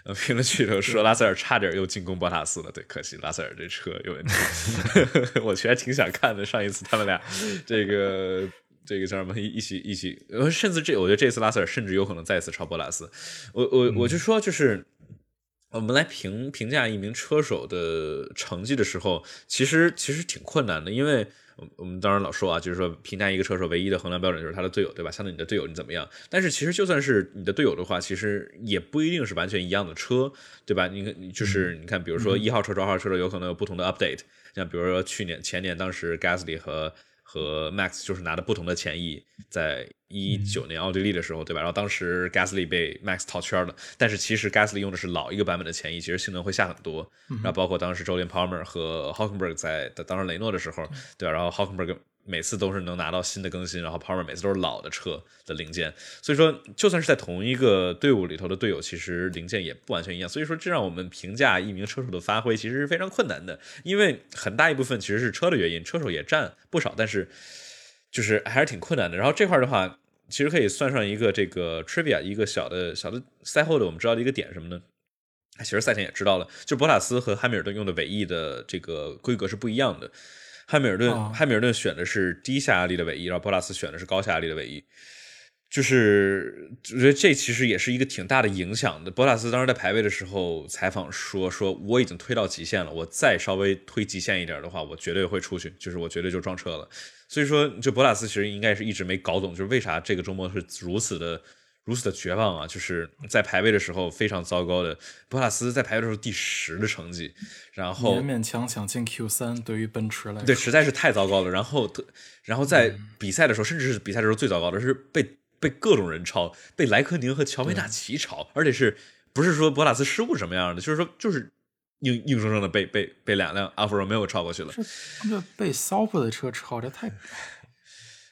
呃，评论区头说拉塞尔差点又进攻博塔斯了，对，可惜拉塞尔这车有问题。我其实还挺想看的，上一次他们俩这个。这个叫什么？一起一起，呃，甚至这，我觉得这次拉塞尔甚至有可能再次超波拉斯。我我我就说，就是我们来评评价一名车手的成绩的时候，其实其实挺困难的，因为我们当然老说啊，就是说评价一个车手唯一的衡量标准就是他的队友，对吧？相对你的队友你怎么样？但是其实就算是你的队友的话，其实也不一定是完全一样的车，对吧？你看，就是你看，比如说一号车、二号车手有可能有不同的 update，像比如说去年、前年，当时 Gasly 和和 Max 就是拿的不同的前翼，在一九年奥地利的时候，对吧？然后当时 Gasly 被 Max 套圈了，但是其实 Gasly 用的是老一个版本的前翼，其实性能会下很多。然后包括当时 Jolyn Palmer 和 Hockenberg 在当时雷诺的时候，对吧？然后 Hockenberg。每次都是能拿到新的更新，然后 Power 每次都是老的车的零件，所以说就算是在同一个队伍里头的队友，其实零件也不完全一样。所以说这让我们评价一名车手的发挥其实是非常困难的，因为很大一部分其实是车的原因，车手也占不少，但是就是还是挺困难的。然后这块的话，其实可以算上一个这个 trivia，一个小的小的赛后的我们知道的一个点什么呢？其实赛前也知道了，就博塔斯和汉密尔顿用的尾翼的这个规格是不一样的。汉密尔顿，汉密尔顿选的是低下压力的尾翼，然后博拉斯选的是高下压力的尾翼。就是我觉得这其实也是一个挺大的影响的。博塔斯当时在排位的时候采访说：“说我已经推到极限了，我再稍微推极限一点的话，我绝对会出去，就是我绝对就撞车了。”所以说，就博塔斯其实应该是一直没搞懂，就是为啥这个周末是如此的、如此的绝望啊！就是在排位的时候非常糟糕的，博塔斯在排位的时候第十的成绩，然后勉勉强强进 Q 三，对于奔驰来说，对，实在是太糟糕了。然后，然后在比赛的时候，甚至是比赛的时候最糟糕的是被。被各种人超，被莱科宁和乔梅纳奇超，而且是不是说博塔斯失误什么样的？就是说，就是硬硬生生的被被被两辆阿弗罗没有超过去了。这被骚夫的车超，这太……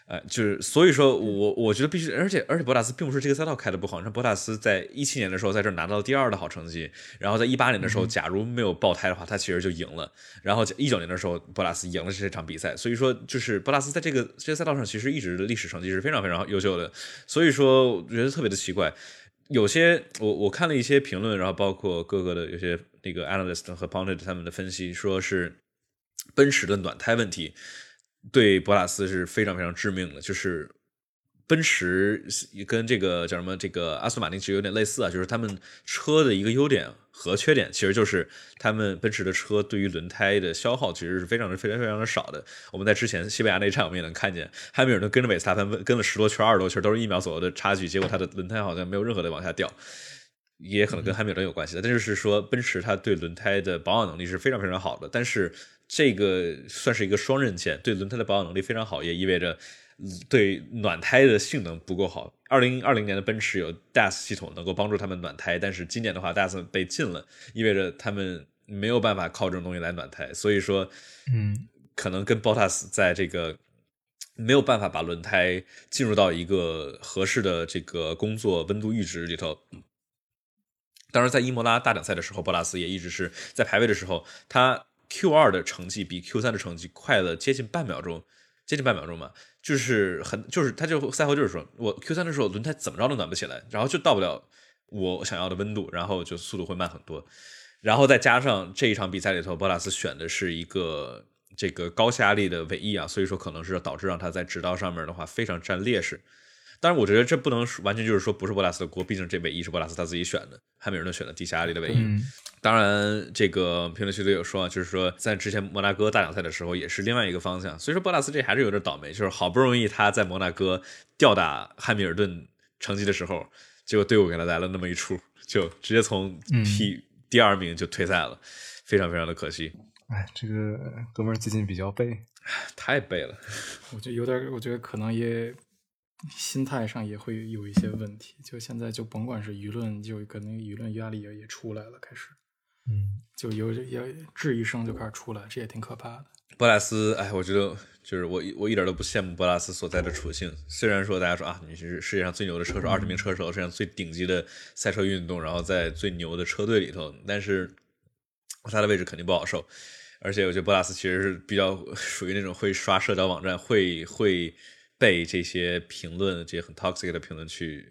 哎，就是所以说我我觉得必须，而且而且博塔斯并不是这个赛道开的不好，你看博塔斯在一七年的时候在这拿到第二的好成绩，然后在一八年的时候，假如没有爆胎的话，他其实就赢了。然后一九年的时候，博塔斯赢了这场比赛，所以说就是博塔斯在这个这个赛道上其实一直的历史成绩是非常非常优秀的。所以说我觉得特别的奇怪，有些我我看了一些评论，然后包括各个的有些那个 analyst 和 p o n d i t 他们的分析，说是奔驰的暖胎问题。对博塔斯是非常非常致命的，就是奔驰跟这个叫什么，这个阿斯顿马丁其实有点类似啊，就是他们车的一个优点和缺点，其实就是他们奔驰的车对于轮胎的消耗其实是非常的非常非常的少的。我们在之前西班牙那场我们也能看见，汉密尔顿跟着维斯塔潘跟了十多圈、二十多圈，都是一秒左右的差距，结果他的轮胎好像没有任何的往下掉。也可能跟汉密尔顿有关系的，但就是说奔驰它对轮胎的保养能力是非常非常好的，但是这个算是一个双刃剑，对轮胎的保养能力非常好，也意味着对暖胎的性能不够好。二零二零年的奔驰有 DAS 系统能够帮助他们暖胎，但是今年的话 DAS 被禁了，意味着他们没有办法靠这种东西来暖胎，所以说，嗯，可能跟 Bottas 在这个没有办法把轮胎进入到一个合适的这个工作温度阈值里头。当时在伊莫拉大奖赛的时候，博拉斯也一直是在排位的时候，他 Q 二的成绩比 Q 三的成绩快了接近半秒钟，接近半秒钟嘛，就是很就是他就赛后就是说我 Q 三的时候轮胎怎么着都暖不起来，然后就到不了我想要的温度，然后就速度会慢很多，然后再加上这一场比赛里头，博拉斯选的是一个这个高下压力的尾翼啊，所以说可能是导致让他在直道上面的话非常占劣势。但是我觉得这不能完全就是说不是博拉斯的锅，毕竟这尾翼是博拉斯他自己选的，汉密尔顿选的地下压力的尾翼。当然，这个评论区里有说，就是说在之前摩纳哥大奖赛的时候也是另外一个方向，所以说博拉斯这还是有点倒霉，就是好不容易他在摩纳哥吊打汉密尔顿成绩的时候，结果队伍给他来了那么一出，就直接从 P 第二名就退赛了，非常非常的可惜。哎，这个哥们最近比较背，太背了，我觉得有点，我觉得可能也。心态上也会有一些问题，就现在就甭管是舆论，就可能舆论压力也也出来了，开始，嗯，就有也质疑声就开始出来，这也挺可怕的。博拉斯，哎，我觉得就是我我一点都不羡慕博拉斯所在的处境。虽然说大家说啊，你是世界上最牛的车手，二十名车手，世界上最顶级的赛车运动，然后在最牛的车队里头，但是他的位置肯定不好受。而且我觉得博拉斯其实是比较 属于那种会刷社交网站，会会。被这些评论，这些很 toxic 的评论去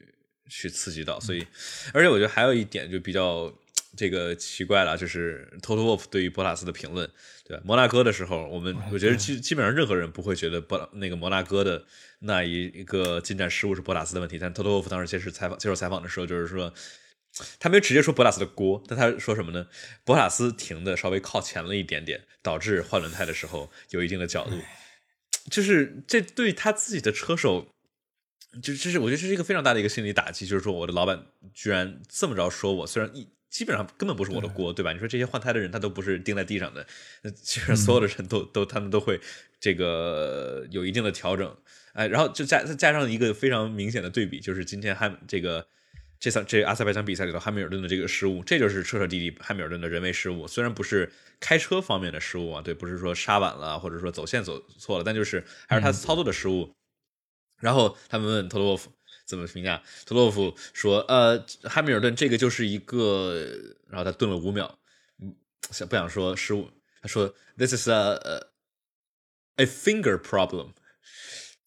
去刺激到，所以，而且我觉得还有一点就比较这个奇怪了，就是 Toto Wolff 对于博塔斯的评论，对吧？摩纳哥的时候，我们我觉得基基本上任何人不会觉得博那个摩纳哥的那一一个进站失误是博塔斯的问题，但 Toto Wolff 当时接受采访接受采访的时候，就是说他没有直接说博塔斯的锅，但他说什么呢？博塔斯停的稍微靠前了一点点，导致换轮胎的时候有一定的角度。就是这对他自己的车手，就这是我觉得这是一个非常大的一个心理打击。就是说，我的老板居然这么着说我，虽然一基本上根本不是我的锅，对吧？你说这些换胎的人，他都不是钉在地上的，其实所有的人都都他们都会这个有一定的调整。哎，然后就加再加上一个非常明显的对比，就是今天汉这个这场这阿塞拜疆比赛里头汉密尔顿的这个失误，这就是彻彻底底汉密尔顿的人为失误，虽然不是。开车方面的失误啊，对，不是说刹晚了，或者说走线走错了，但就是还是他操作的失误。然后他们问托洛夫怎么评价，托洛夫说：“呃，汉密尔顿这个就是一个……”然后他顿了五秒，嗯，想不想说失误？他说：“This is a a finger problem。”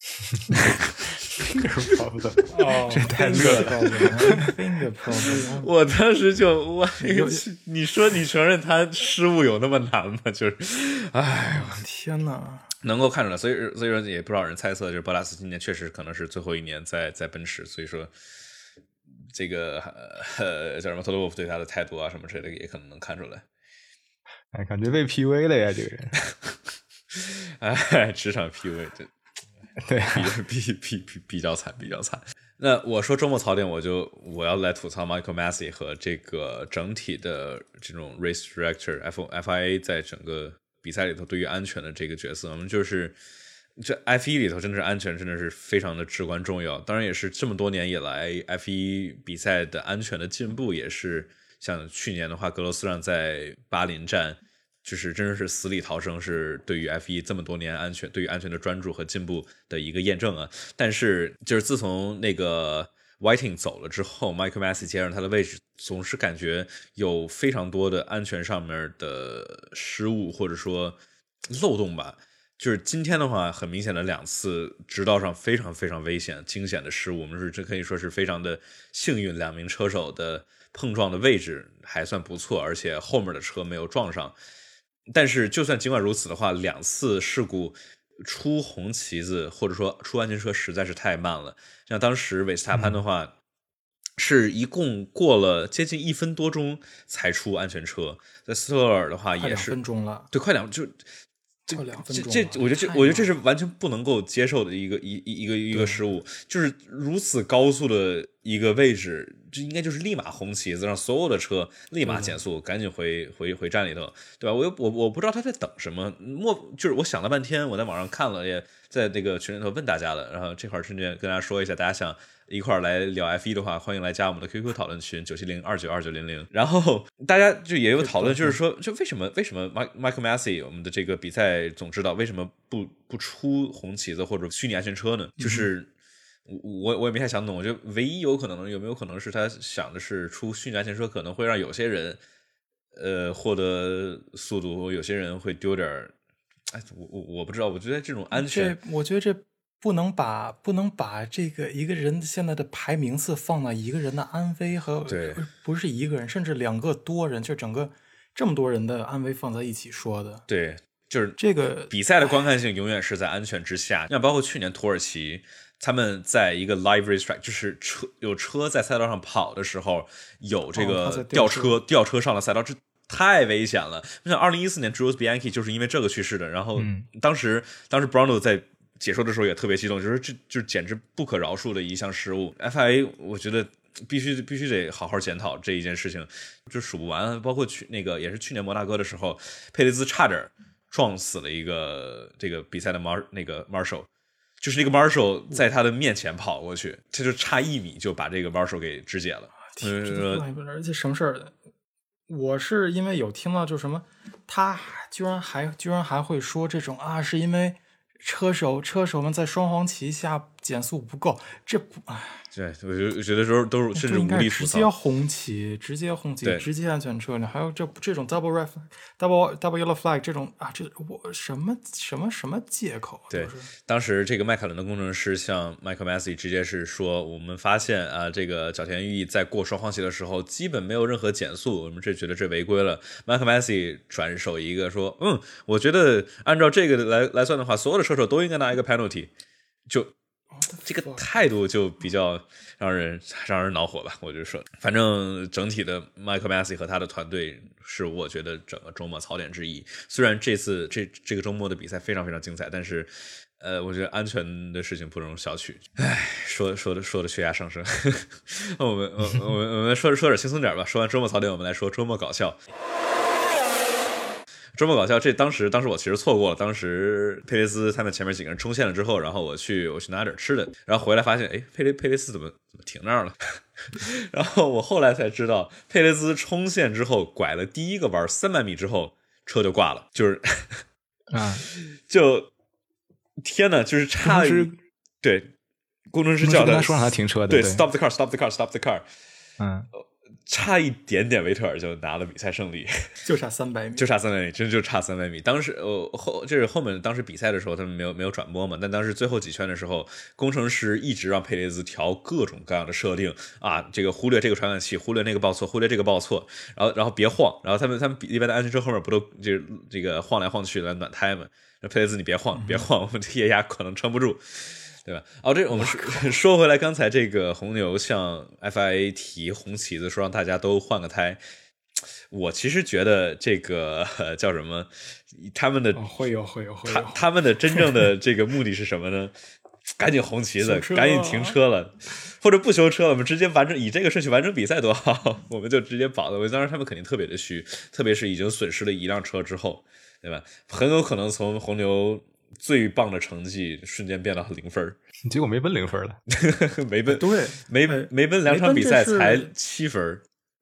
Finger problem，哦，这太热了。finger problem，我当时就我，你说你承认他失误有那么难吗？就是，哎呦天哪！能够看出来，所以所以说也不少人猜测，就是博拉斯今年确实可能是最后一年在在奔驰，所以说这个呃叫什么特洛沃夫对他的态度啊什么之类的也可能能看出来。哎，感觉被 PUA 了呀，这个人。哎，职场 PUA，对对，比 比比比比较惨，比较惨。那我说周末槽点，我就我要来吐槽 Michael Massey 和这个整体的这种 race director F FIA 在整个比赛里头对于安全的这个角色。我们就是这 F 一里头真的是安全真的是非常的至关重要。当然也是这么多年以来 F 一比赛的安全的进步，也是像去年的话，格罗斯让在巴林站。就是真的是死里逃生，是对于 F1 这么多年安全、对于安全的专注和进步的一个验证啊。但是，就是自从那个 Whiting 走了之后，Michael Massey 接上他的位置，总是感觉有非常多的安全上面的失误或者说漏洞吧。就是今天的话，很明显的两次直道上非常非常危险、惊险的失误，我们是这可以说是非常的幸运，两名车手的碰撞的位置还算不错，而且后面的车没有撞上。但是，就算尽管如此的话，两次事故出红旗子或者说出安全车实在是太慢了。像当时韦斯塔潘的话，是一共过了接近一分多钟才出安全车，在斯特尔的话也是分钟了，对，快两就。这这这，我觉得这我觉得这是完全不能够接受的一个一一一个一个失误，就是如此高速的一个位置，这应该就是立马红旗子，让所有的车立马减速，赶紧回回回站里头，对吧？我又我我不知道他在等什么，莫就是我想了半天，我在网上看了，也在那个群里头问大家了，然后这块顺便跟大家说一下，大家想。一块儿来聊 F 一的话，欢迎来加我们的 QQ 讨论群九七零二九二九零零。然后大家就也有讨论，就是说，就为什么为什么 Michael Massey 我们的这个比赛总知道为什么不不出红旗子或者虚拟安全车呢？就是我我也没太想懂。我觉得唯一有可能有没有可能是他想的是出虚拟安全车可能会让有些人呃获得速度，有些人会丢点儿。哎，我我我不知道。我觉得这种安全，我觉得这。不能把不能把这个一个人现在的排名次放到一个人的安危和对，不是一个人，甚至两个多人，就整个这么多人的安危放在一起说的。对，就是这个比赛的观看性永远是在安全之下。那包括去年土耳其，他们在一个 live racetrack，就是车有车在赛道上跑的时候，有这个吊车吊车上了赛道，这太危险了。像二零一四年 Jules Bianchi 就是因为这个去世的。然后当时当时 Bruno 在。解说的时候也特别激动，就是这就是简直不可饶恕的一项失误。FIA 我觉得必须必须得好好检讨这一件事情，就数不完。包括去那个也是去年摩纳哥的时候，佩雷兹差点撞死了一个这个比赛的 Mar 那个 Marshall，就是那个 Marshall 在他的面前跑过去，他就差一米就把这个 Marshall 给肢解了。而且什么事儿？我是因为有听到就什么，他居然还居然还会说这种啊，是因为。车手车手们在双黄旗下减速不够，这不唉。对，我觉觉得时候都是甚至无力直接红旗，直接红旗，直接安全车呢？还有这这种 double red double double yellow flag 这种啊，这我什么什么什么借口？对，当时这个迈凯伦的工程师向 Michael Massey 直接是说，我们发现啊，这个角田裕毅在过双黄旗的时候基本没有任何减速，我们这觉得这违规了。Michael Massey 转手一个说，嗯，我觉得按照这个来来算的话，所有的车手都应该拿一个 penalty，就。这个态度就比较让人 让人恼火吧，我就说，反正整体的 Michael Massey 和他的团队是我觉得整个周末槽点之一。虽然这次这这个周末的比赛非常非常精彩，但是，呃，我觉得安全的事情不容小觑。唉，说说的说的血压上升，我们我我们我们说说点轻松点吧。说完周末槽点，我们来说周末搞笑。周末搞笑，这当时当时我其实错过了。当时佩雷斯他们前面几个人冲线了之后，然后我去我去拿点吃的，然后回来发现，哎，佩雷佩雷斯怎么怎么停那儿了？然后我后来才知道，佩雷斯冲线之后拐了第一个弯，三百米之后车就挂了，就是啊，就天呐，就是差对工程师叫他说让他停车的，对，stop the car，stop the car，stop the car，嗯。差一点点，维特尔就拿了比赛胜利，就差三百米，就差三百米，真就差三百米。当时呃后就是后面当时比赛的时候，他们没有没有转播嘛，但当时最后几圈的时候，工程师一直让佩雷兹调各种各样的设定啊，这个忽略这个传感器，忽略那个报错，忽略这个报错，然后然后别晃，然后他们他们一般的安全车后面不都就这个晃来晃去的暖胎嘛，那佩雷兹你别晃，别晃，我们这液压可能撑不住，对吧？哦，这我们说 说回来，刚才这个红牛向 FIA 提红旗子，说让大家都换个胎。我其实觉得这个叫什么？他们的会有会有会有，他他们的真正的这个目的是什么呢？赶紧红旗子，赶紧停车了，或者不修车了，我们直接完成以这个顺序完成比赛多好，我们就直接保了。当然他们肯定特别的虚，特别是已经损失了一辆车之后，对吧？很有可能从红牛最棒的成绩瞬间变到零分结果没奔零分了，没奔对梅梅奔两场比赛才七分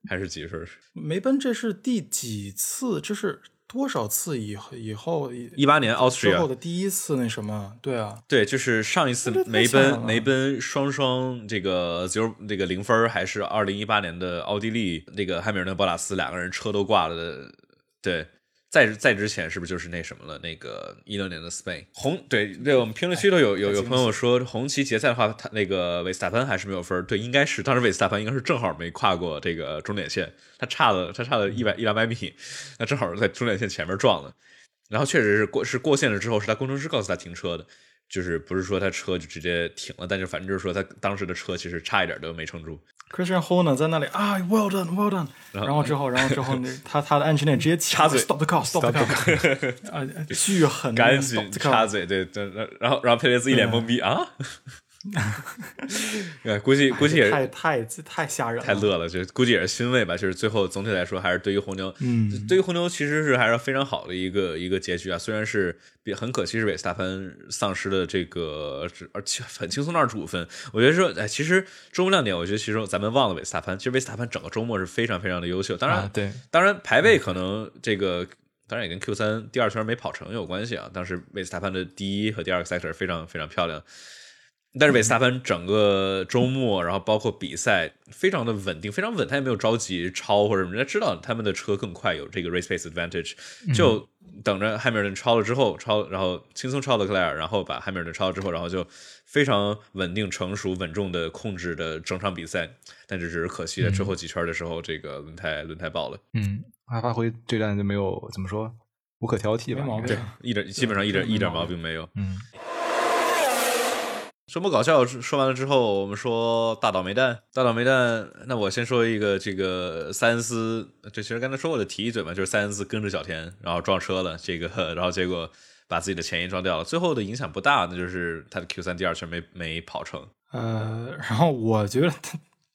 还是几分？梅奔这是第几次？这是。多少次以以后一八年 Austria 之后的第一次那什么？对啊，对，就是上一次梅奔梅奔双双这个 zero 这个零分，还是二零一八年的奥地利那个汉密尔顿博拉斯两个人车都挂了的，对。再再之前是不是就是那什么了？那个一六年的 Spain 红对对，我们评论区都有有有朋友说红旗决赛的话，他那个维斯塔潘还是没有分对，应该是当时维斯塔潘应该是正好没跨过这个终点线，他差了他差了一百一两百米，那正好在终点线前面撞了，然后确实是过是过线了之后，是他工程师告诉他停车的。就是不是说他车就直接停了，但是反正就是说他当时的车其实差一点都没撑住。Christian Horner 在那里啊，Well done，Well done。然后之后，然后之后，他他的安全链直接插嘴，Stop the car，Stop the car。啊，巨狠，赶紧插嘴，对对，然后然后佩雷斯一脸懵逼啊。对，估计估计也是太太太吓人，太乐了，就估计也是欣慰吧。就是最后总体来说，还是对于红牛，嗯，对于红牛其实是还是非常好的一个一个结局啊。虽然是比很可惜是韦斯塔潘丧失了这个而且很轻松的二十五分。我觉得说，哎，其实周末亮点，我觉得其实咱们忘了韦斯塔潘。其实韦斯塔潘整个周末是非常非常的优秀。当然，对，当然排位可能这个当然也跟 Q 三第二圈没跑成有关系啊。当时韦斯塔潘的第一和第二个 sector 非常非常漂亮。但是韦斯塔潘整个周末，然后包括比赛，非常的稳定，非常稳，他也没有着急超或者什么，人家知道他们的车更快，有这个 race pace advantage，就等着汉密尔顿超了之后超，然后轻松超了克莱尔，然后把汉密尔顿超了之后，然后就非常稳定、成熟、稳重的控制的整场比赛。但这只是可惜在，最后几圈的时候，这个轮胎轮胎爆了。嗯，他发挥这段就没有怎么说无可挑剔吧？对，一点基本上一点一点毛病没有。嗯。周末搞笑说完了之后，我们说大倒霉蛋。大倒霉蛋，那我先说一个，这个塞恩斯，这其实刚才说过的提一嘴嘛，就是塞恩斯跟着小田，然后撞车了，这个，然后结果把自己的前翼撞掉了。最后的影响不大，那就是他的 Q 三第二圈没没跑成。呃，然后我觉得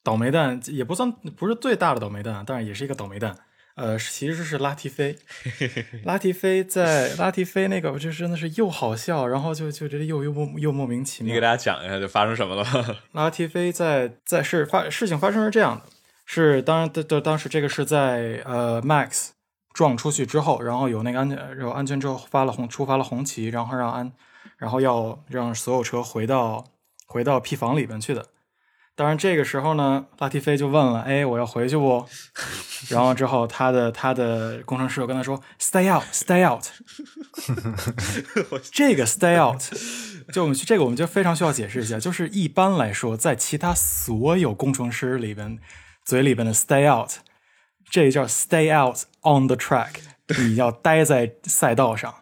倒霉蛋也不算不是最大的倒霉蛋，但是也是一个倒霉蛋。呃，其实是拉提菲，拉提菲在拉提菲那个，就真的是又好笑，然后就就觉得又又莫又莫名其妙。你给大家讲一下，就发生什么了？拉提菲在在是发事情发生是这样的，是当然的的当时这个是在呃 Max 撞出去之后，然后有那个安全有安全之后发了红触发了红旗，然后让安然后要让所有车回到回到 P 房里边去的。当然，这个时候呢，拉提菲就问了：“哎，我要回去不？” 然后之后，他的他的工程师又跟他说：“Stay out, stay out。”这个 “stay out” 就我们这个我们就非常需要解释一下，就是一般来说，在其他所有工程师里边嘴里边的 “stay out”，这叫 “stay out on the track”，你要待在赛道上。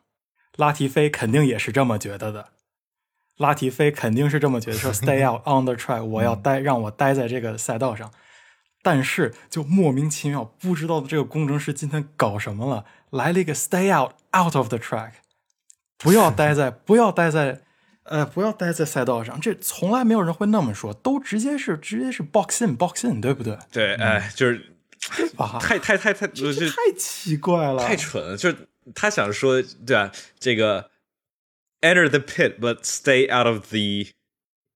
拉提菲肯定也是这么觉得的。拉提菲肯定是这么觉得，说 “stay out on the track”，我要待，让我待在这个赛道上。但是就莫名其妙，不知道这个工程师今天搞什么了，来了一个 “stay out out of the track”，不要待在，不要待在，呃，不要待在赛道上。这从来没有人会那么说，都直接是直接是 “box in box in”，对不对？对，哎，就是太太太太，这太奇怪了，太蠢了。就他想说，对吧？这个。Enter the pit, but stay out of the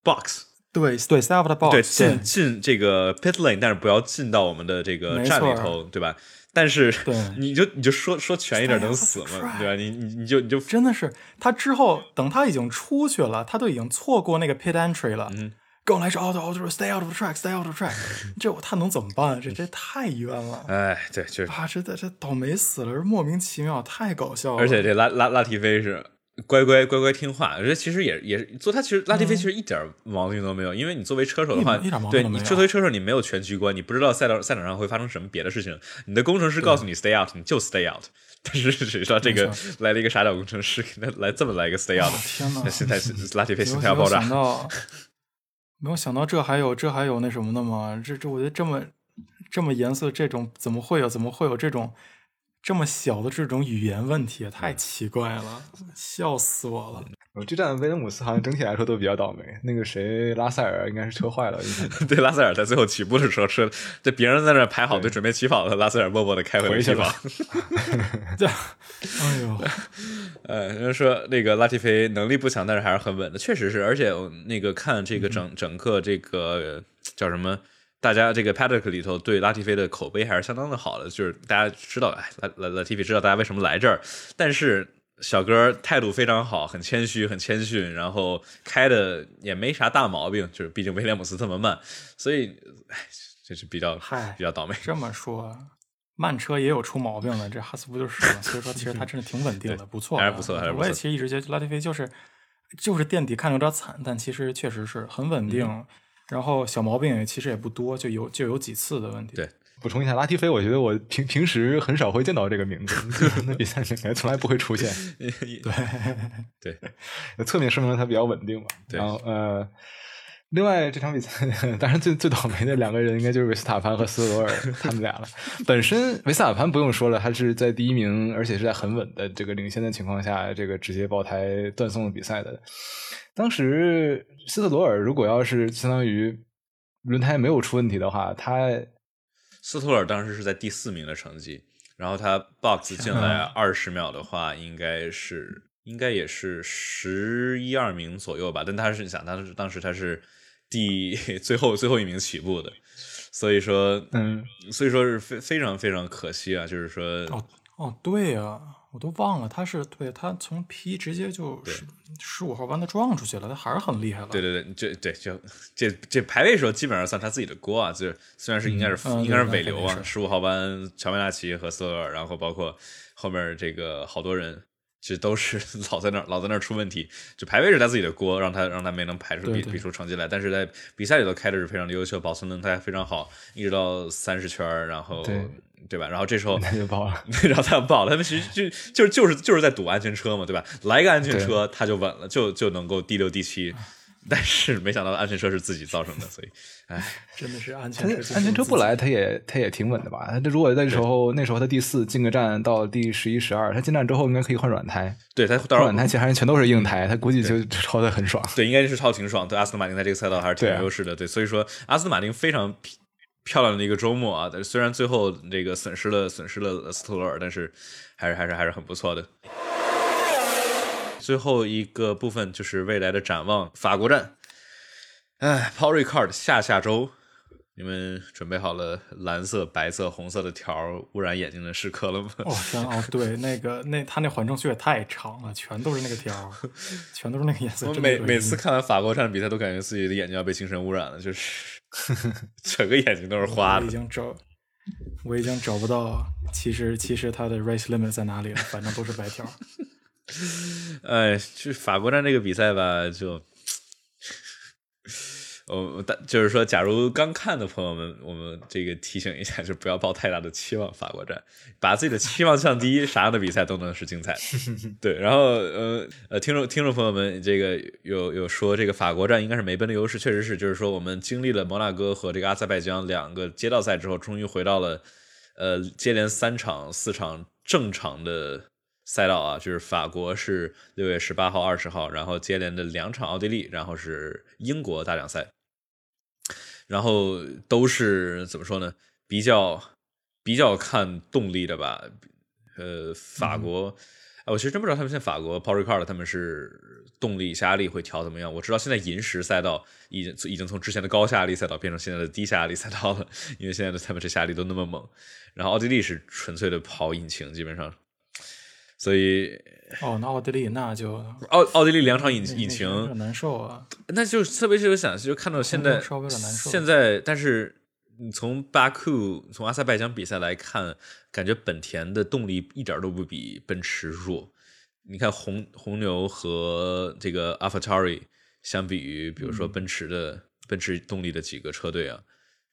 box. 对对，stay out of the box. 对，进进这个 pit lane，但是不要进到我们的这个站里头，对吧？但是，对，你就你就说说全一点能死吗？对吧？你你你就你就真的是他之后等他已经出去了，他都已经错过那个 pit entry 了。嗯，跟我来说 out out stay out of the track, stay out of the track。这他能怎么办？这这太冤了。哎，对，就是啊，这这这倒霉死了，莫名其妙，太搞笑了。而且这拉拉拉提菲是。乖乖乖乖听话，我觉得其实也也是做他其实拉蒂菲其实一点毛病都没有，因为你作为车手的话，对你作为车手你没有全局观，你不知道赛道赛场上会发生什么别的事情，你的工程师告诉你 stay out，你就 stay out，但是谁知道这个来了一个傻屌工程师，给他来这么来一个 stay out，哦天哪。那现在是拉蒂菲心态要爆炸。想，到，没有想到这还有这还有那什么的吗？这这我觉得这么这么严肃这种怎么会有怎么会有这种这么小的这种语言问题也？太奇怪了，笑死我了！我这站威廉姆斯好像整体来说都比较倒霉。那个谁，拉塞尔应该是车坏了，对拉塞尔在最后起步的时候车，这别人在那排好队准备起跑了，拉塞尔默默的开回了起跑回去了。这，哎呦，呃，人家说那个拉蒂菲能力不强，但是还是很稳的，确实是。而且我那个看这个整整个这个呃叫什么，大家这个 Paddock 里头对拉蒂菲的口碑还是相当的好的，就是大家知道，哎，拉拉拉蒂菲知道大家为什么来这儿，但是小哥态度非常好，很谦虚，很谦逊，然后开的也没啥大毛病，就是毕竟威廉姆斯这么慢，所以哎，这是比较嗨比较倒霉。这么说，慢车也有出毛病的，这哈斯不就是吗？所以说，其实他真的挺稳定的，不错，还是不错还是不错我也其实一直觉得拉蒂菲就是就是垫底看着有点惨，但其实确实是很稳定。嗯然后小毛病也其实也不多，就有就有几次的问题。对。补充一下，拉提菲，我觉得我平平时很少会见到这个名字，那比赛里面从来不会出现，对。对，侧面说明了他比较稳定嘛。对。然后呃，另外这场比赛，当然最最倒霉的两个人应该就是维斯塔潘和斯罗尔 他们俩了。本身维斯塔潘不用说了，他是在第一名，而且是在很稳的这个领先的情况下，这个直接爆胎断送了比赛的。当时斯特罗尔如果要是相当于轮胎没有出问题的话，他斯托尔当时是在第四名的成绩，然后他 box 进来 二十秒的话，应该是应该也是十一二名左右吧。但他是你想，当时当时他是第 最后最后一名起步的，所以说，嗯，所以说是非非常非常可惜啊，就是说，哦哦，对呀、我都忘了，他是对他从 P 直接就十十五号弯他撞出去了，他还是很厉害了。对对对，这对就这这排位时候基本上算他自己的锅啊，就是虽然是应该是、嗯应该是对尾流啊，十五号弯乔梅纳奇和斯托尔，然后包括后面这个好多人。其实都是 老在那儿老在那儿出问题，就排位是他自己的锅，让他让他没能排出比比出成绩来。但是在比赛里头开的是非常的优秀，保存轮胎非常好，一直到三十圈，然后对对吧？然后这时候他就爆了。然后他们爆了，他们其实就就是就是就是在赌安全车嘛，对吧？来一个安全车，他就稳了，就就能够第六、第七。但是没想到安全车是自己造成的，所以，哎，真的是安全车。安全车不来，他也他也挺稳的吧？他如果那时候那时候他第四进个站到第十一、十二，他进站之后应该可以换软胎，对他到时候换软胎其他人全都是硬胎，他估计就就超的很爽。对应该是超挺爽，对阿斯顿马丁在这个赛道还是挺有优势的，对，所以说阿斯顿马丁非常漂漂亮的一个周末啊，但是虽然最后这个损失了损失了斯特罗尔，但是还是还是还是很不错的。最后一个部分就是未来的展望，法国站。哎，Paul Ricard 下下周，你们准备好了蓝色、白色、红色的条儿污染眼睛的时刻了吗？哦对，那个那他那缓冲区也太长了，全都是那个条儿，全都是那个颜色。我每每次看完法国站比赛，都感觉自己的眼睛要被精神污染了，就是 整个眼睛都是花的我已。经找，我已经找不到，其实其实它的 race limit 在哪里了，反正都是白条儿。哎，就法国站这个比赛吧，就，我但就是说，假如刚看的朋友们，我们这个提醒一下，就不要抱太大的期望。法国站，把自己的期望降低，啥样的比赛都能是精彩的。对，然后呃呃，听众听众朋友们，这个有有说这个法国站应该是梅奔的优势，确实是，就是说我们经历了摩纳哥和这个阿塞拜疆两个街道赛之后，终于回到了呃接连三场四场正常的赛道啊，就是法国是六月十八号、二十号，然后接连的两场奥地利，然后是英国大奖赛，然后都是怎么说呢？比较比较看动力的吧。呃，法国，哎，我其实真不知道他们现在法国 Paul Ricard 他们是动力下压力会调怎么样。我知道现在银石赛道已经已经从之前的高下压力赛道变成现在的低下压力赛道了，因为现在的他们这下压力都那么猛。然后奥地利是纯粹的跑引擎，基本上。所以哦，那奥地利那就奥奥地利两场引引擎有点擎，难受啊。那就特别是有想，就看到现在稍微有点难受现在，但是你从巴库从阿塞拜疆比赛来看，感觉本田的动力一点都不比奔驰弱。你看红红牛和这个 AlphaTauri 相比于，比如说奔驰的、奔驰动力的几个车队啊，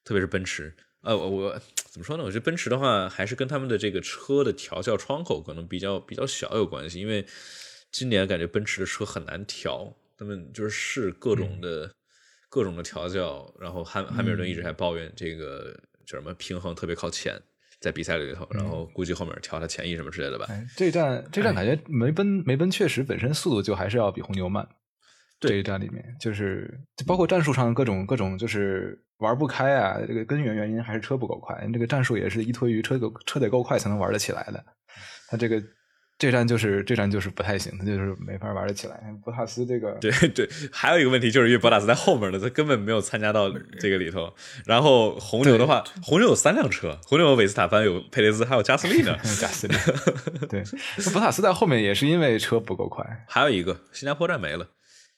特别是奔驰，呃，我我怎么说呢？我觉得奔驰的话，还是跟他们的这个车的调校窗口可能比较比较小有关系，因为今年感觉奔驰的车很难调，他们就是试各种的、各种的调教，然后汉汉密尔顿一直还抱怨这个叫什么平衡特别靠前。在比赛里头，然后估计后面调他前翼什么之类的吧。这站这站感觉梅奔梅奔确实本身速度就还是要比红牛慢。这一站里面就是包括战术上各种各种就是玩不开啊，这个根源原因还是车不够快。这个战术也是依托于车够车得够快才能玩得起来的。他这个。这站就是这站就是不太行，他就是没法玩得起来。博塔斯这个，对对，还有一个问题就是因为博塔斯在后面呢，他根本没有参加到这个里头。然后红牛的话，红牛有三辆车，红牛有韦斯塔潘，有佩雷兹，还有加斯利呢。加斯利，对，博塔斯在后面也是因为车不够快。还有一个新加坡站没了，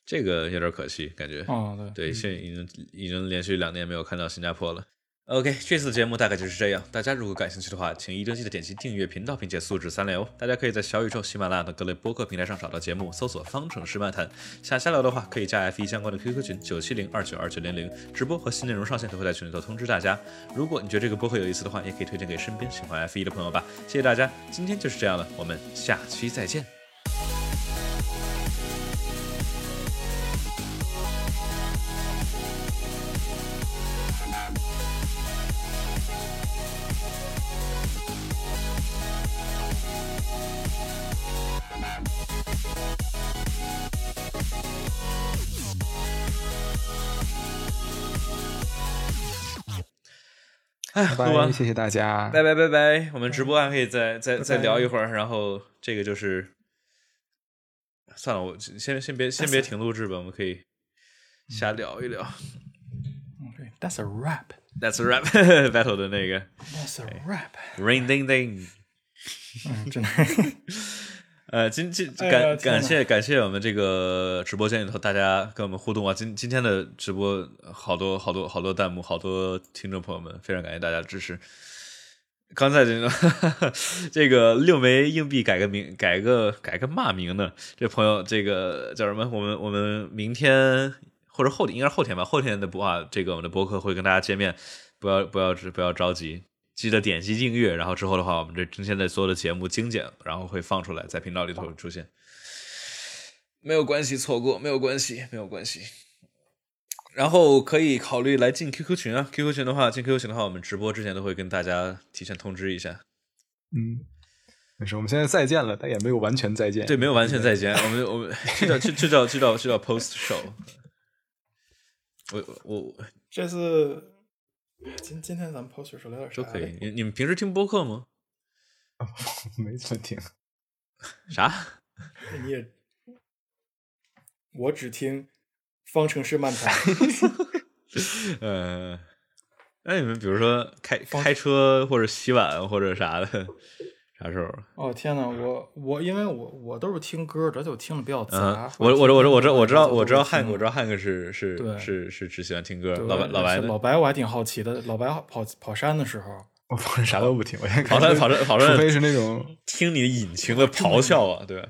这个有点可惜，感觉。哦，对，对，现在已经已经连续两年没有看到新加坡了。OK，这次的节目大概就是这样。大家如果感兴趣的话，请一定记得点击订阅频道，并且素质三连哦。大家可以在小宇宙、喜马拉雅等各类播客平台上找到节目，搜索“方程式漫谈”。想瞎聊的话，可以加 F 一相关的 QQ 群九七零二九二九零零，直播和新内容上线都会在群里头通知大家。如果你觉得这个播客有意思的话，也可以推荐给身边喜欢 F 一的朋友吧。谢谢大家，今天就是这样了，我们下期再见。哎，拜拜，谢谢大家，拜拜拜拜。我们直播还可以再再再聊一会儿，然后这个就是算了，我先先别先别停录制吧，我们可以瞎聊一聊。OK，That's a rap，That's a rap battle 的那个，That's a rap，Ring ding ding，嗯，真的。呃，今今感感谢感谢我们这个直播间里头大家跟我们互动啊！今今天的直播好多好多好多弹幕，好多听众朋友们，非常感谢大家支持。刚才这个 这个六枚硬币改个名，改个改个嘛名呢？这朋友这个叫什么？我们我们明天或者后天，应该是后天吧？后天的播啊，这个我们的播客会跟大家见面，不要不要不要着急。记得点击订阅，然后之后的话，我们这现在所有的节目精简，然后会放出来，在频道里头出现。没有关系，错过没有关系，没有关系。然后可以考虑来进 QQ 群啊，QQ 群的话，进 QQ 群的话，我们直播之前都会跟大家提前通知一下。嗯，没事，我们现在再见了，但也没有完全再见。对，没有完全再见，我们我们这叫这这叫这叫这叫 post show。我我这次。今今天咱们 poster 说聊点啥？都可以。你你们平时听播客吗？没怎么听。啥？你也？我只听方程式漫谈。呃，那你们比如说开开车或者洗碗或者啥的。啥时候？哦天呐，我我因为我我都是听歌，这就听的比较杂。我我我我知道我知道我知道汉我知道汉哥是是是是只喜欢听歌。老白老白老白我还挺好奇的。老白跑跑山的时候，我啥都不听，我先跑山跑山跑山，除非是那种 听你引擎的咆哮啊，对吧？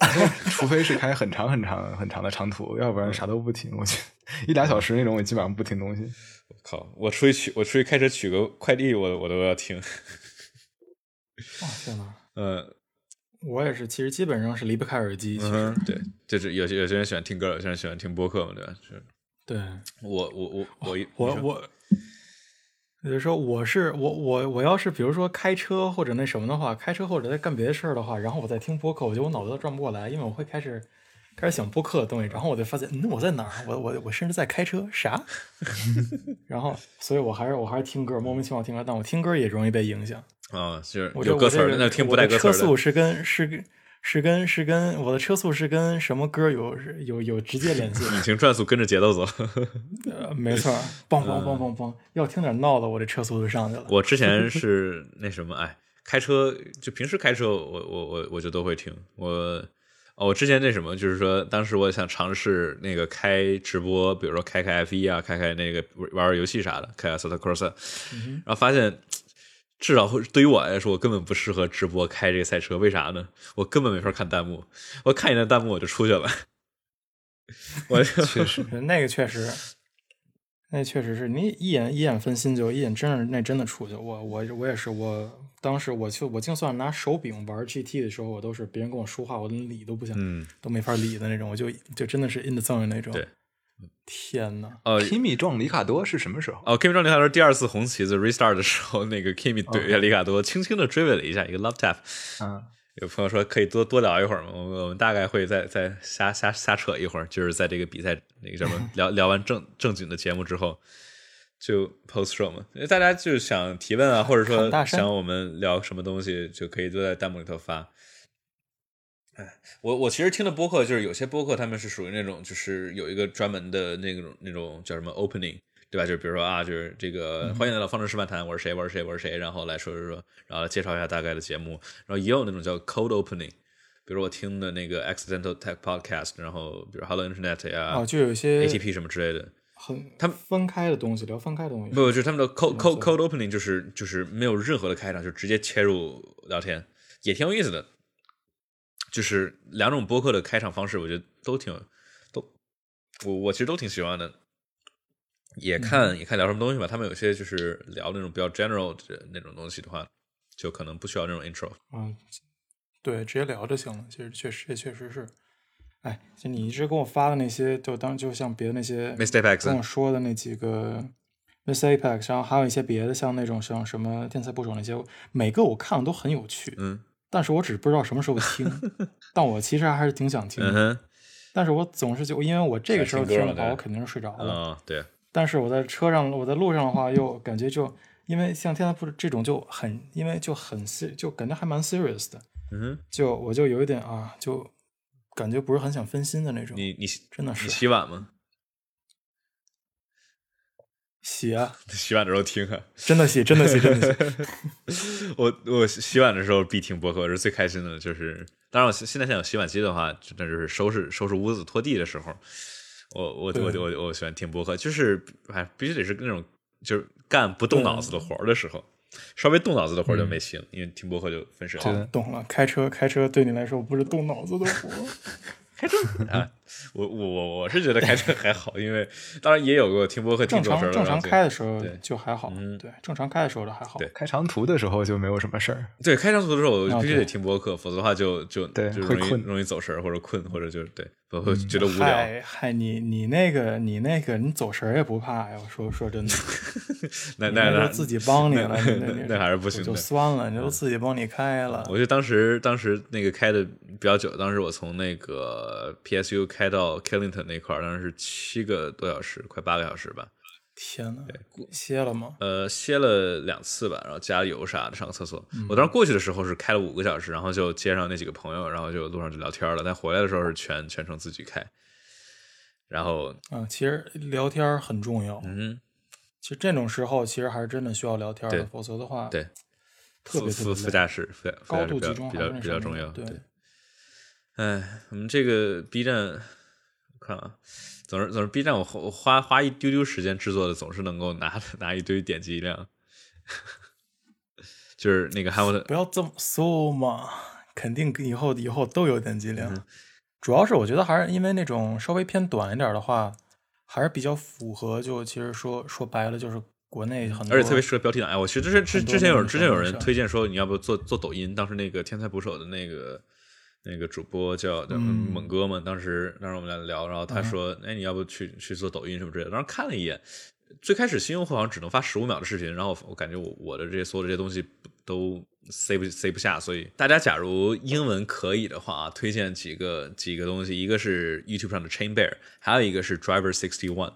除非是开很长很长很长的长途，要不然啥都不听。我去一俩小时那种，我基本上不听东西。我靠！我出去取我出去开车取个快递，我我都要听。哇天哪！呃，我也是，其实基本上是离不开耳机。嗯，对，就是有些有些人喜欢听歌，有些人喜欢听播客嘛，对吧？是。对，我我我我我我，就是说我是我我我要是比如说开车或者那什么的话，开车或者在干别的事儿的话，然后我在听播客，我觉得我脑子都转不过来，因为我会开始开始想播客的东西，然后我就发现，嗯，我在哪儿？我我我甚至在开车，啥？然后，所以我还是我还是听歌，莫名其妙听歌，但我听歌也容易被影响。啊，就是有歌词儿，那听不带歌词车速是跟是跟是跟是跟我的车速是跟什么歌有有有直接联系？引擎转速跟着节奏走。呃，没错，嘣嘣嘣嘣嘣，要听点闹的，我这车速就上去了。我之前 是那什么，哎，开车就平时开车，我我我我就都会听。我哦，我之前那什么，就是说当时我想尝试那个开直播，比如说开开 F 一啊，开开那个玩玩游戏啥的，开 Star Cross，然后发现。至少会对于我来说，我根本不适合直播开这个赛车。为啥呢？我根本没法看弹幕，我看一眼弹幕我就出去了。我确实，那个确实，那确实是你一眼一眼分心就一眼真是那真的出去。我我我也是，我当时我就我就算拿手柄玩 GT 的时候，我都是别人跟我说话，我连理都不想，嗯，都没法理的那种。我就就真的是 in the zone 那种。对，天呐，呃，Kimi 撞里卡多是什么时候？哦，Kimi 撞里卡多第二次红旗子 restart 的时候，那个 Kimi 怼一下里卡多，轻轻的追尾了一下，一个 love tap。嗯，有朋友说可以多多聊一会儿吗？我们我们大概会再再瞎瞎瞎扯一会儿，就是在这个比赛那个什么 聊聊完正正经的节目之后，就 post show 嘛。因为大家就想提问啊，或者说想我们聊什么东西，就可以都在弹幕里头发。哎，我我其实听的播客，就是有些播客他们是属于那种，就是有一个专门的那种那种叫什么 opening，对吧？就比如说啊，就是这个欢迎来到方程式漫谈，我是谁，我是谁，我是谁，然后来说说说，然后介绍一下大概的节目，然后也有那种叫 cold opening，比如我听的那个 accidental tech podcast，然后比如 Hello Internet 呀、哦，就有一些 ATP 什么之类的，很他们分开的东西，聊分开的东西。不，就是他们的 cold 错 cold opening，就是就是没有任何的开场，就直接切入聊天，也挺有意思的。就是两种播客的开场方式，我觉得都挺都，我我其实都挺喜欢的。也看、也看聊什么东西吧，他们有些就是聊那种比较 general 的那种东西的话，就可能不需要那种 intro。嗯，对，直接聊就行了。其实确实也确实是，哎，就你一直给我发的那些，就当就像别的那些 Mr. Apex 跟我说的那几个 Miss Apex，然后还有一些别的，像那种像什么天才捕手那些，每个我看了都很有趣，嗯但是我只不知道什么时候听，但我其实还是挺想听的。嗯，但是我总是就因为我这个时候听的话，我肯定是睡着了。哦，对，但是我在车上，我在路上的话，又感觉就因为像天才捕手这种就很，因为就很 ser，就感觉还蛮 serious 的。嗯，就我就有一点啊，就感觉不是很想分心的那种。你你你真的是洗碗吗？洗啊，洗碗的时候听啊。真的洗，真的洗，真的洗。我我洗碗的时候必听播客，我是最开心的，就是当然我现现在现在有洗碗机的话，那就是收拾收拾屋子、拖地的时候，我我我我我喜欢听播客，就是哎必须得是那种就是干不动脑子的活儿的时候，稍微动脑子的活儿就没戏了，因为听播客就分神了。懂了，开车开车对你来说不是动脑子的活儿。啊，我我我我是觉得开车还好，因为当然也有过听播客听时候常正常开的时候就还好，嗯对，正常开的时候就还好。对开长途的时候就没有什么事儿。对，开长途的时候我啊必须得听播客，否则的话就就对就容易会困容易走神或者困或者就对，我会觉得无聊。嗨嗨，你你那个你那个你走神也不怕呀？我说说真的，你那那那都自己帮你了，那你那那还是不行就算了，你都自己帮你开了。我就当时当时那个开的比较久，当时我从那个 PSU 开到 Killington 那块儿，当时是七个多小时，快八个小时吧。天呐，歇了吗？呃，歇了两次吧，然后加油啥的，上个厕所。我当时过去的时候是开了五个小时，然后就接上那几个朋友，然后就路上就聊天了。但回来的时候是全全程自己开。然后，啊，其实聊天很重要。嗯，其实这种时候，其实还是真的需要聊天的，否则的话，对，特别特别累副驾驶，副驾驶比较度集中比较比较重要。对，哎，我们这个 B 站，我看啊，总是总是 B 站我花我花花一丢丢时间制作的，总是能够拿拿一堆点击量。就是那个汉姆特，不要这么说嘛，肯定以后以后都有点击量。主要是我觉得还是因为那种稍微偏短一点的话，还是比较符合。就其实说说白了，就是国内很多，而且特别适合标题党。哎，我其实之之之前有之前有人推荐说你要不做做抖音，当时那个天才捕手的那个那个主播叫猛哥嘛，当时当时我们俩聊，然后他说，哎，你要不去去做抖音什么之类的。当时看了一眼，最开始新用户好像只能发十五秒的视频，然后我感觉我我的这些所有的这些东西都塞不塞不下，所以大家假如英文可以的话啊，推荐几个几个东西，一个是 YouTube 上的 Chain Bear，还有一个是 Driver Sixty One。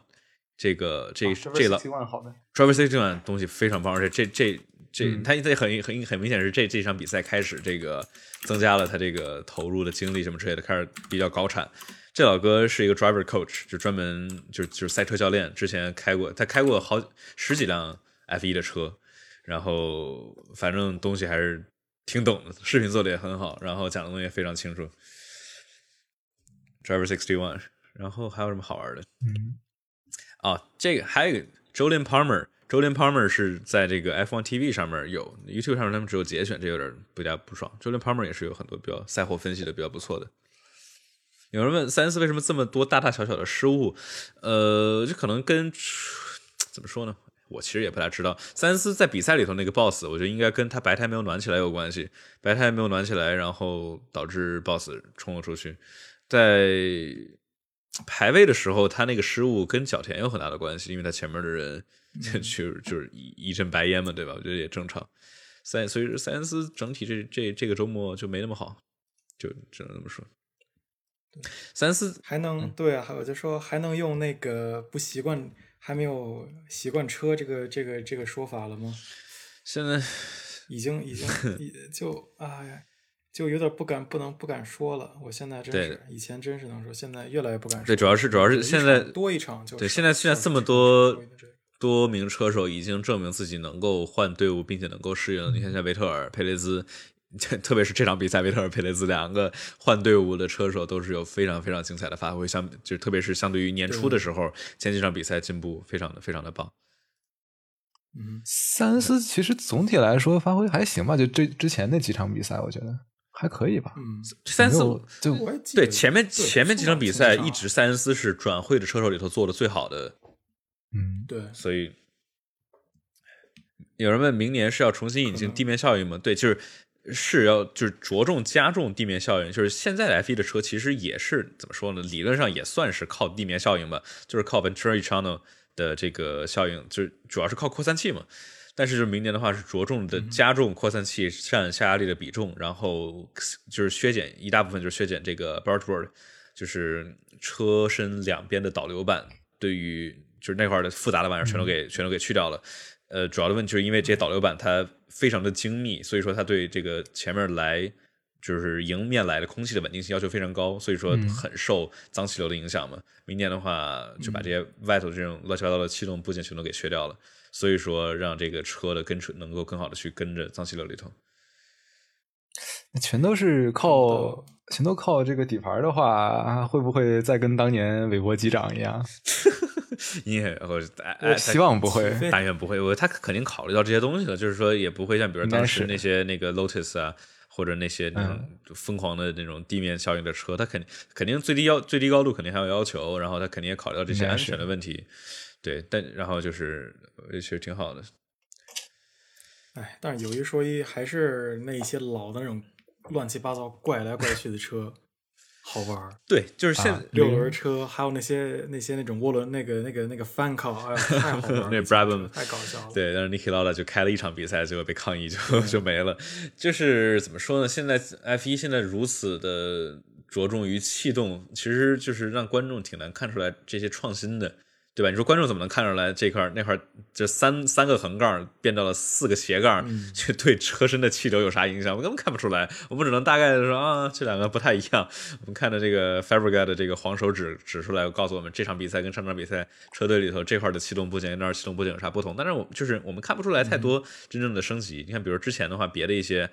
这个这、这老 Driver Sixty One 东西非常棒，而且这这这嗯他这很很很明显是这这场比赛开始这个增加了他这个投入的精力什么之类的，开始比较高产。这老哥是一个 driver coach，就专门就就是赛车教练，之前开过他开过好十几辆 F 1的车，然后反正东西还是挺懂的，视频做的也很好，然后讲的东西也非常清楚。Driver Sixty One，然后还有什么好玩的？嗯，哦，这个还有一个 Julian Palmer，Julian Julian Palmer 是在这个 F1 TV 上面有，YouTube 上面他们只有节选，这有点不加不爽。Julian Palmer 也是有很多比较赛后分析的比较不错的。有人问塞恩斯为什么这么多大大小小的失误？呃，这可能跟怎么说呢？我其实也不太知道。塞恩斯在比赛里头那个 boss，我觉得应该跟他白胎没有暖起来有关系，白胎没有暖起来，然后导致 boss 冲了出去。在排位的时候，他那个失误跟角田有很大的关系，因为他前面的人就就是一一阵白烟嘛，对吧？我觉得也正常。塞所以塞恩斯整体这这这个周末就没那么好，就只能这么说。塞恩斯还能对啊，我就说还能用那个不习惯。还没有习惯车这个这个这个说法了吗？现在已经已经 就哎，就有点不敢不能不敢说了。我现在真是以前真是能说，现在越来越不敢说。对，主要是主要是现在多一场就对。现在现在这么多多名车手已经证明自己能够换队伍，并且能够适应。你看，像维特尔、佩雷兹。特别是这场比赛，维特尔、佩雷兹两个换队伍的车手都是有非常非常精彩的发挥，相就特别是相对于年初的时候，前几场比赛进步非常的非常的棒。嗯，塞恩斯其实总体来说发挥还行吧，就这之前那几场比赛，我觉得还可以吧。嗯，塞恩斯就对前面前面几场比赛一直塞恩斯是转会的车手里头做的最好的。嗯，对，所以有人问明年是要重新引进地面效应吗？对，就是。是要就是着重加重地面效应，就是现在的 F 一的车其实也是怎么说呢？理论上也算是靠地面效应吧，就是靠 Venturi Channel 的这个效应，就是主要是靠扩散器嘛。但是就明年的话是着重的加重扩散器占下压力的比重，然后就是削减一大部分就是削减这个 Bartboard，就是车身两边的导流板，对于就是那块的复杂的玩意儿全都给全都给去掉了。呃，主要的问题就是因为这些导流板它非常的精密，所以说它对这个前面来就是迎面来的空气的稳定性要求非常高，所以说很受脏气流的影响嘛。明年的话就把这些外头这种乱七八糟的气动部件全都给去掉了，所以说让这个车的跟车能够更好的去跟着脏气流里头。全都是靠全都靠这个底盘的话，会不会再跟当年韦伯机长一样？因为或者哎，希望不会，但愿不会。我他肯定考虑到这些东西了，就是说也不会像比如当时那些那个 Lotus 啊，或者那些那种疯狂的那种地面效应的车，他肯定肯定最低要最低高度肯定还有要求，然后他肯定也考虑到这些安全的问题。对，但然后就是其实挺好的。哎，但是有一说一，还是那些老的那种乱七八糟、怪来怪去的车。好玩儿，对，就是现六轮车，还有那些那些那种涡轮那个那个那个翻靠，哎呀，太好玩 了，那 Brabham 太搞笑了。对，但是 Niki Lauda 就开了一场比赛，结果被抗议就 就没了。就是怎么说呢？现在 F 一现在如此的着重于气动，其实就是让观众挺难看出来这些创新的。对吧？你说观众怎么能看出来这块那块这三三个横杠变到了四个斜杠，去对车身的气流有啥影响？我根本看不出来。我们只能大概的说啊，这两个不太一样。我们看的这个 f a b r i g a 的这个黄手指指出来，告诉我们这场比赛跟上场比赛车队里头这块的气动部件跟那儿气动部件有啥不同。但是我就是我们看不出来太多真正的升级。你看，比如之前的话，别的一些。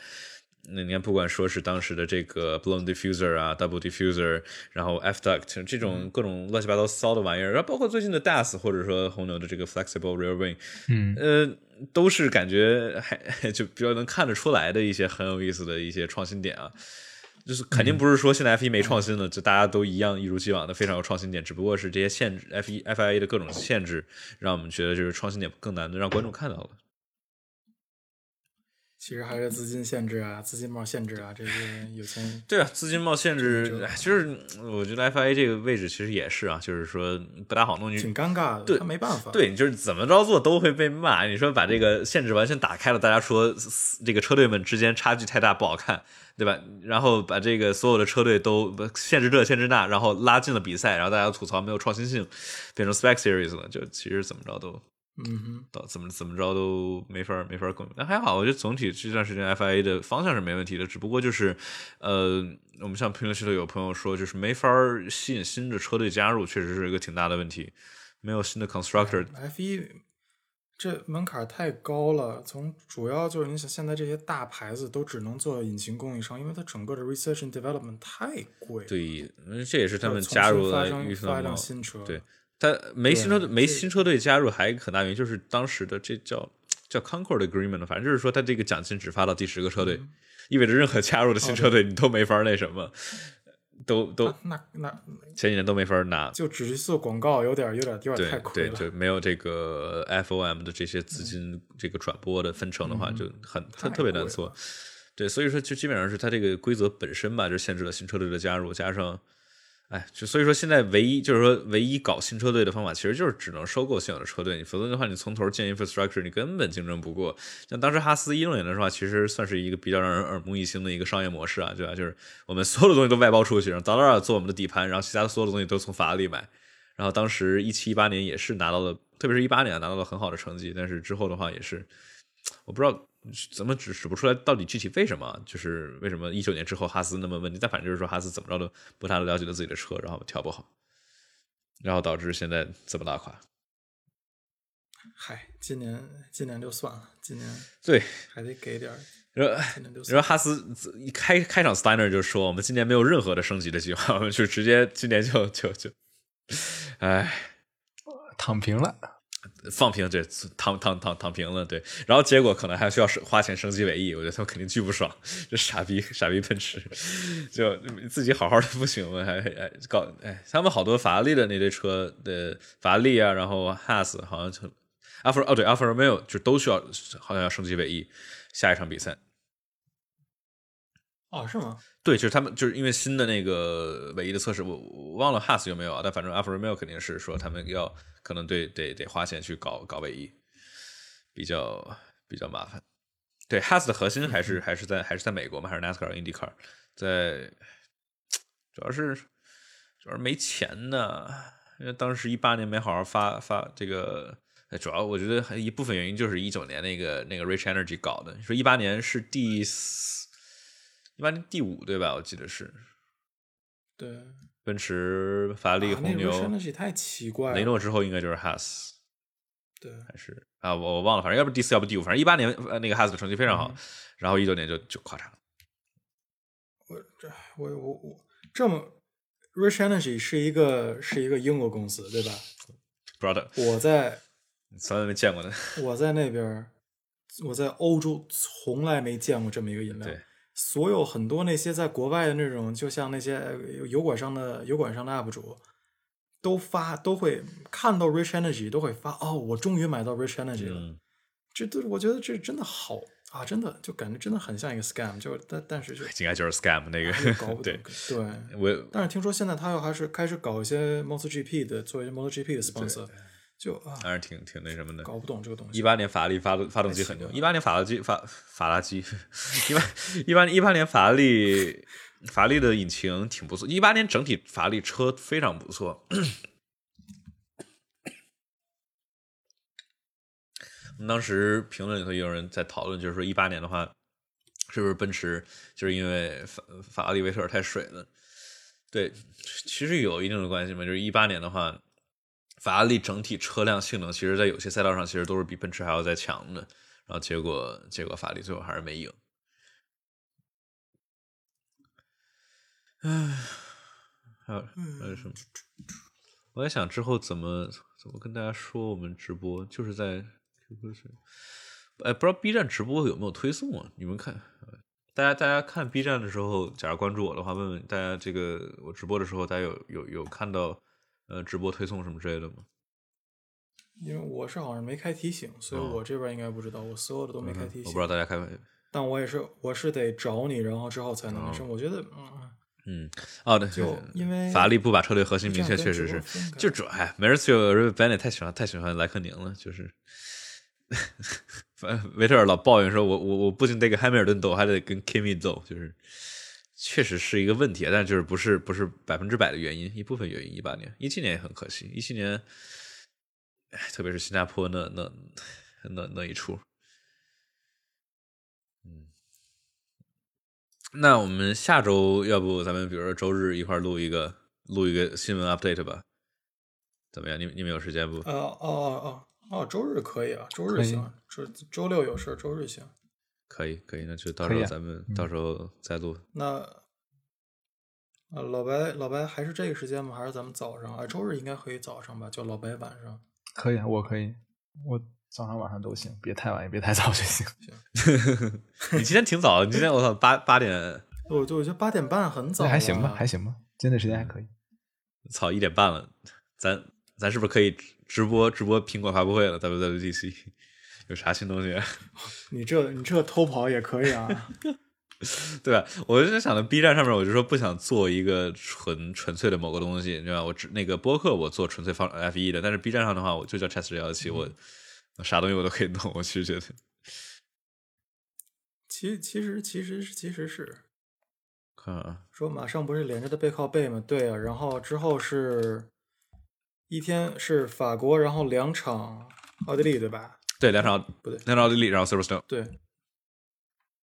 那你看，不管说是当时的这个 blown diffuser 啊，double diffuser，然后 f duct 这种各种乱七八糟骚的玩意儿，然后包括最近的 DAS 或者说红牛的这个 flexible rear wing，嗯，呃，都是感觉还 就比较能看得出来的一些很有意思的一些创新点啊。就是肯定不是说现在 F 一没创新了，就大家都一样一如既往的非常有创新点，只不过是这些限制 F 一 FIA 的各种限制，让我们觉得就是创新点更难的让观众看到了。其实还是资金限制啊，资金帽限制啊，这些有钱 对啊，资金帽限制，就是我觉得 FIA 这个位置其实也是啊，就是说不大好弄，挺尴尬的，对，他没办法，对，就是怎么着做都会被骂。你说把这个限制完全打开了，大家说这个车队们之间差距太大不好看，对吧？然后把这个所有的车队都限制这限制那，然后拉近了比赛，然后大家吐槽没有创新性，变成 Spec Series 了，就其实怎么着都。嗯哼，到怎么怎么着都没法没法更，那还好，我觉得总体这段时间 FIA 的方向是没问题的，只不过就是，呃，我们像评论区里有朋友说，就是没法吸引新的车队加入，确实是一个挺大的问题，没有新的 constructor。F 一这门槛太高了，从主要就是你想现在这些大牌子都只能做引擎供应商，因为它整个的 research and development 太贵。对，这也是他们加入了预发一辆新车，对。他没新车队，没新车队加入，还有一个很大原因就是当时的这叫叫 Concord Agreement，反正就是说他这个奖金只发到第十个车队，意味着任何加入的新车队你都没法那什么，都都啊那那前几年都没法拿。就只是做广告，有点有点有点太亏了。对对，没有这个 FOM 的这些资金，这个转播的分成的话，就很特太特别难做。对，所以说就基本上是他这个规则本身吧，就限制了新车队的加入，加上，哎，就所以说现在唯一就是说唯一搞新车队的方法，其实就是只能收购现有的车队，你否则的话，你从头建 infrastructure，你根本竞争不过。像当时哈斯一六年的话，其实算是一个比较让人耳目一新的一个商业模式啊，对吧？就是我们所有的东西都外包出去，让达拉尔做我们的底盘，然后其他所有的东西都从法拉利买。然后当时一七一八年也是拿到了，特别是一八年拿到了很好的成绩，但是之后的话也是，我不知道怎么指指不出来到底具体为什么，就是为什么一九年之后哈斯那么问题，但反正就是说哈斯怎么着都不太了解了自己的车，然后调不好，然后导致现在这么拉垮。嗨，今年今年就算了，今年对，还得给点然。后哈斯一开开场 Steiner 就说我们今年没有任何的升级的计划，我们就直接今年就就就，哎。躺平了。放平，对，躺躺躺躺平了，对，然后结果可能还需要是花钱升级尾翼，我觉得他们肯定巨不爽，这傻逼傻逼奔驰，就自己好好的不行吗？还还搞哎，他们好多法拉利的那堆车的法拉利啊，然后 Haas 好像就阿弗哦对阿弗罗没有，就都需要好像要升级尾翼，下一场比赛。哦，是吗？对，就是他们就是因为新的那个尾翼的测试，我我忘了 Haas 有没有啊？但反正 Alfa Romeo 肯定是说他们要可能对得得花钱去搞搞尾翼，比较比较麻烦。对，Haas 的核心还是还是在还是在美国嘛，还是 NASCAR、IndyCar，在主要是主要是没钱呢，因为当时一八年没好好发发这个。呃主要我觉得还一部分原因就是一九年那个那个 Rich Energy 搞的。说一八年是第四，一八年第五对吧？我记得是对，奔驰、法拉利、啊红牛、太奇怪了。雷诺之后应该就是 Haas 对，还是啊？我我忘了，反正要不第四，要不第五，反正一八年呃那个 Haas 的成绩非常好，嗯然后一九年就就垮产了。我这我我我这么 Rich Energy 是一个是一个英国公司对吧？不知道的，我在从来没见过的。我在那边，我在欧洲从来没见过这么一个饮料对。所有很多那些在国外的那种，就像那些呃油管上的油管上的 UP 主，都发都会看到 Rich Energy 都会发哦，我终于买到 Rich Energy 了。嗯，这都我觉得这真的好啊，真的就感觉真的很像一个 scam，就但但是就应该就是 scam 那又个搞不 懂对，对。我但是听说现在他又还是开始搞一些 MotoGP 的，做一些 MotoGP 的 sponsor，就啊还是挺挺那什么的。搞不懂这个东西。一八年法拉利发动发动机很牛，一八年法拉机法法拉机，一八一八一八年法拉利法拉利的引擎挺不错，一八年整体法拉利车非常不错。我们当时评论里头也有人在讨论，就是说一八年的话，是不是奔驰就是因为法法拉利维特尔太水了？对，其实有一定的关系嘛。就是一八年的话，法拉利整体车辆性能，其实在有些赛道上其实都是比奔驰还要再强的。然后结果结果法拉利最后还是没赢。唉，还有还有什么？我在想之后怎么怎么跟大家说我们直播，就是在 QQ 群。哎，不知道 B 站直播有没有推送啊？你们看，呃大家大家看 B 站的时候，假如关注我的话，问问大家这个我直播的时候，大家有有有看到呃直播推送什么之类的吗？因为我是好像没开提醒，所以我这边应该不知道，我所有的都没开提醒。我不知道大家开没。但我也是，我是得找你，然后之后才能那什么。我觉得，嗯，嗯，哦，对，就因为法拉利不把车队核心明确，确实是就主哎，梅尔斯有 Bennett 太喜欢太喜欢莱克宁了，就是，反维特尔老抱怨说，我我我不仅得跟汉密尔顿斗，还得跟 Kimi 斗，就是确实是一个问题，但就是不是不是百分之百的原因，一部分原因。一八年、一七年也很可惜，一七年，哎，特别是新加坡那那那那一出，嗯。那我们下周要不咱们比如说周日一块录一个录一个新闻 update 吧？怎么样？你你们有时间不？呃，哦哦哦哦，周日可以啊，周日行，周周六有事，周日行。可以可以，那就到时候咱们、嗯到时候再录。那啊，老白，老白还是这个时间吗？还是咱们早上？啊，周日应该可以早上吧？叫老白晚上。可以啊，我可以，我早上晚上都行，别太晚也别太早就行。行 你今天挺早的，你今天我操八八点，我就我觉得八点半很早，还行吧，还行吧，今天的时间还可以。操一点半了，咱咱是不是可以直播直播苹果发布会了？WWDC 有啥新东西？你这你这偷跑也可以啊。对吧？我就想到 B 站上面，我就说不想做一个纯纯粹的某个东西，对吧？我只那个播客我做纯粹放 F 一的，但是 B 站上的话，我就叫 Chess 幺幺七，我啥东西我都可以弄。我其实觉得，其其实其实其实是，看啊，说马上不是连着的背靠背吗？对啊，然后之后是一天是法国，然后两场奥地利，对吧？对，两场不对，两场奥地利，然后 Silverstone，对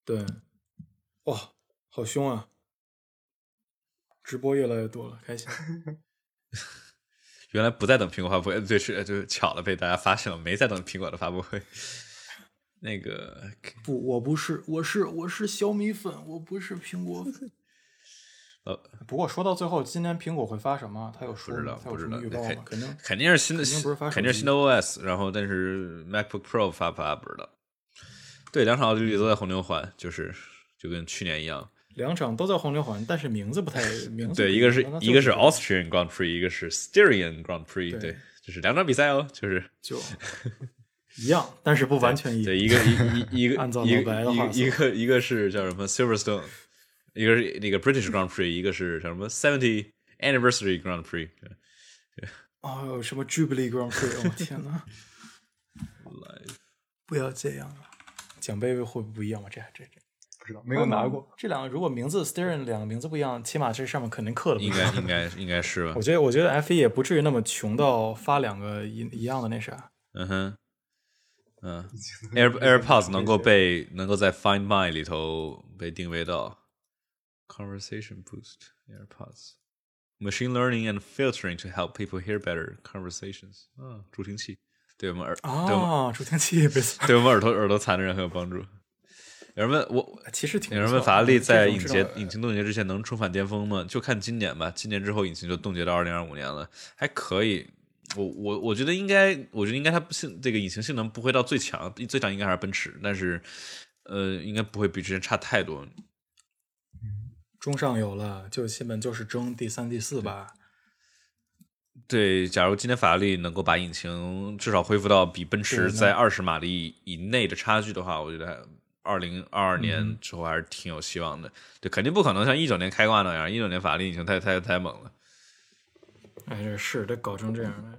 对。哇，好凶啊！直播越来越多了，开心。原来不在等苹果发布会，对，是就是巧了，被大家发现了，没在等苹果的发布会。那个不，我不是，我是我是小米粉，我不是苹果粉。呃，不过说到最后，今年苹果会发什么？他有说不知道，不知道预告吗？肯定肯定是新的，肯定不是发，肯定是新的 OS。然后，但是 MacBook Pro 发不发不知道。对，两场奥地利都在红牛环，就是。就跟去年一样，两场都在红牛环，但是名字不太名字。对，一个是一个是 Austrian Grand Prix，一个是 Styrian Grand Prix。对，就是两场比赛哦，就是就一样，但是不完全一样。对，一个一一一个按照老白的话，一个一个是叫什么 Silverstone，一个是那个 British Grand Prix，一个是叫什么 Seventy Anniversary Grand Prix。对，哦，什么 Jubilee Grand Prix？我天哪！不要这样啊，奖杯会不一样吗？这这这不知道。没有拿过这两个，如果名字 Steering 两个名字不一样，起码这上面肯定刻了。应该应该应该是吧？我觉得我觉得 F 一也不至于那么穷到发两个一一样的那啥。嗯哼，嗯，Air AirPods 能够被能够在 Find My 里头被定位到 Conversation Boost AirPods Machine Learning and Filtering to help people hear better conversations 啊，助听器对我们耳啊助听器对我们耳朵耳朵残的人很有帮助。有人问我，其实挺有人问法拉利在引擎引擎冻结之前能重返巅峰吗？就看今年吧，今年之后引擎就冻结到二零二五年了，还可以。我我我觉得应该，我觉得应该它性这个引擎性能不会到最强，最强应该还是奔驰，但是呃，应该不会比之前差太多。中上游了，就基本就是争第三、第四吧。对，假如今天法拉利能够把引擎至少恢复到比奔驰在二十马力以内的差距的话，我觉得。二零二二年之后还是挺有希望的，对肯定不可能像一九年开挂那样，一九年法拉利引擎太太太猛了。哎，这是得搞成这样的。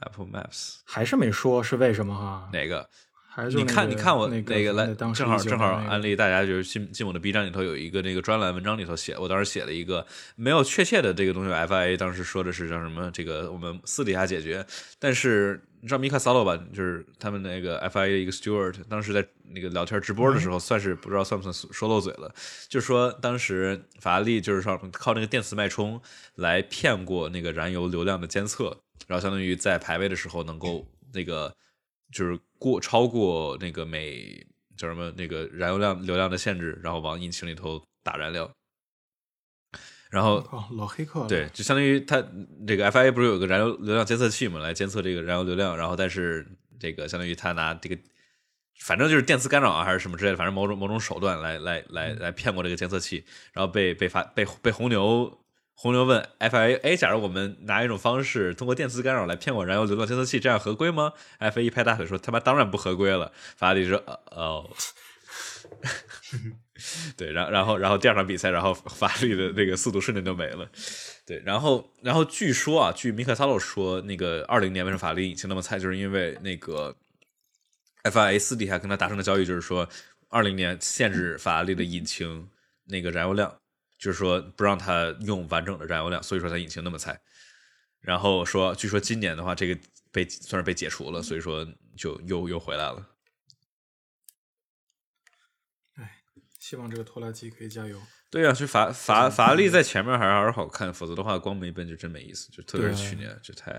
Apple Maps 还是没说是为什么哈？哪个？还是你看你看我那个来，正好正好安利大家，就是进进我的 B 站里头有一个那个专栏文章里头写，我当时写了一个没有确切的这个东西，FIA 当时说的是叫什么？这个我们私底下解决，但是。你知道米卡萨洛吧？就是他们那个 FIA 的一个 Stewart，当时在那个聊天直播的时候，算是不知道算不算说漏嘴了。就是说，当时法拉利就是说靠那个电磁脉冲来骗过那个燃油流量的监测，然后相当于在排位的时候能够那个就是过超过那个每叫什么那个燃油量流量的限制，然后往引擎里头打燃料。然后老黑客对，就相当于它这个 FIA 不是有个燃油流量监测器嘛，来监测这个燃油流量。然后但是这个相当于他拿这个，反正就是电磁干扰啊，还是什么之类的，反正某种某种手段来来来来骗过这个监测器。然后被被发被被红牛红牛问 FIA，哎，假如我们拿一种方式通过电磁干扰来骗过燃油流量监测器，这样合规吗？FIA 一拍大腿说他妈当然不合规了。法拉利说哦。对，然然后然后第二场比赛，然后法拉利的那个速度瞬间就没了。对，然后然后据说啊，据米克萨洛说，那个二零年为什么法拉利引擎那么菜，就是因为那个 FIA 私底下跟他达成的交易，就是说二零年限制法拉利的引擎那个燃油量，就是说不让他用完整的燃油量，所以说他引擎那么菜。然后说，据说今年的话，这个被算是被解除了，所以说就又又回来了。哎希望这个拖拉机可以加油。对呀，就法法法拉利在前面还是还是好看，否则的话光没奔就真没意思。就特别是去年，就太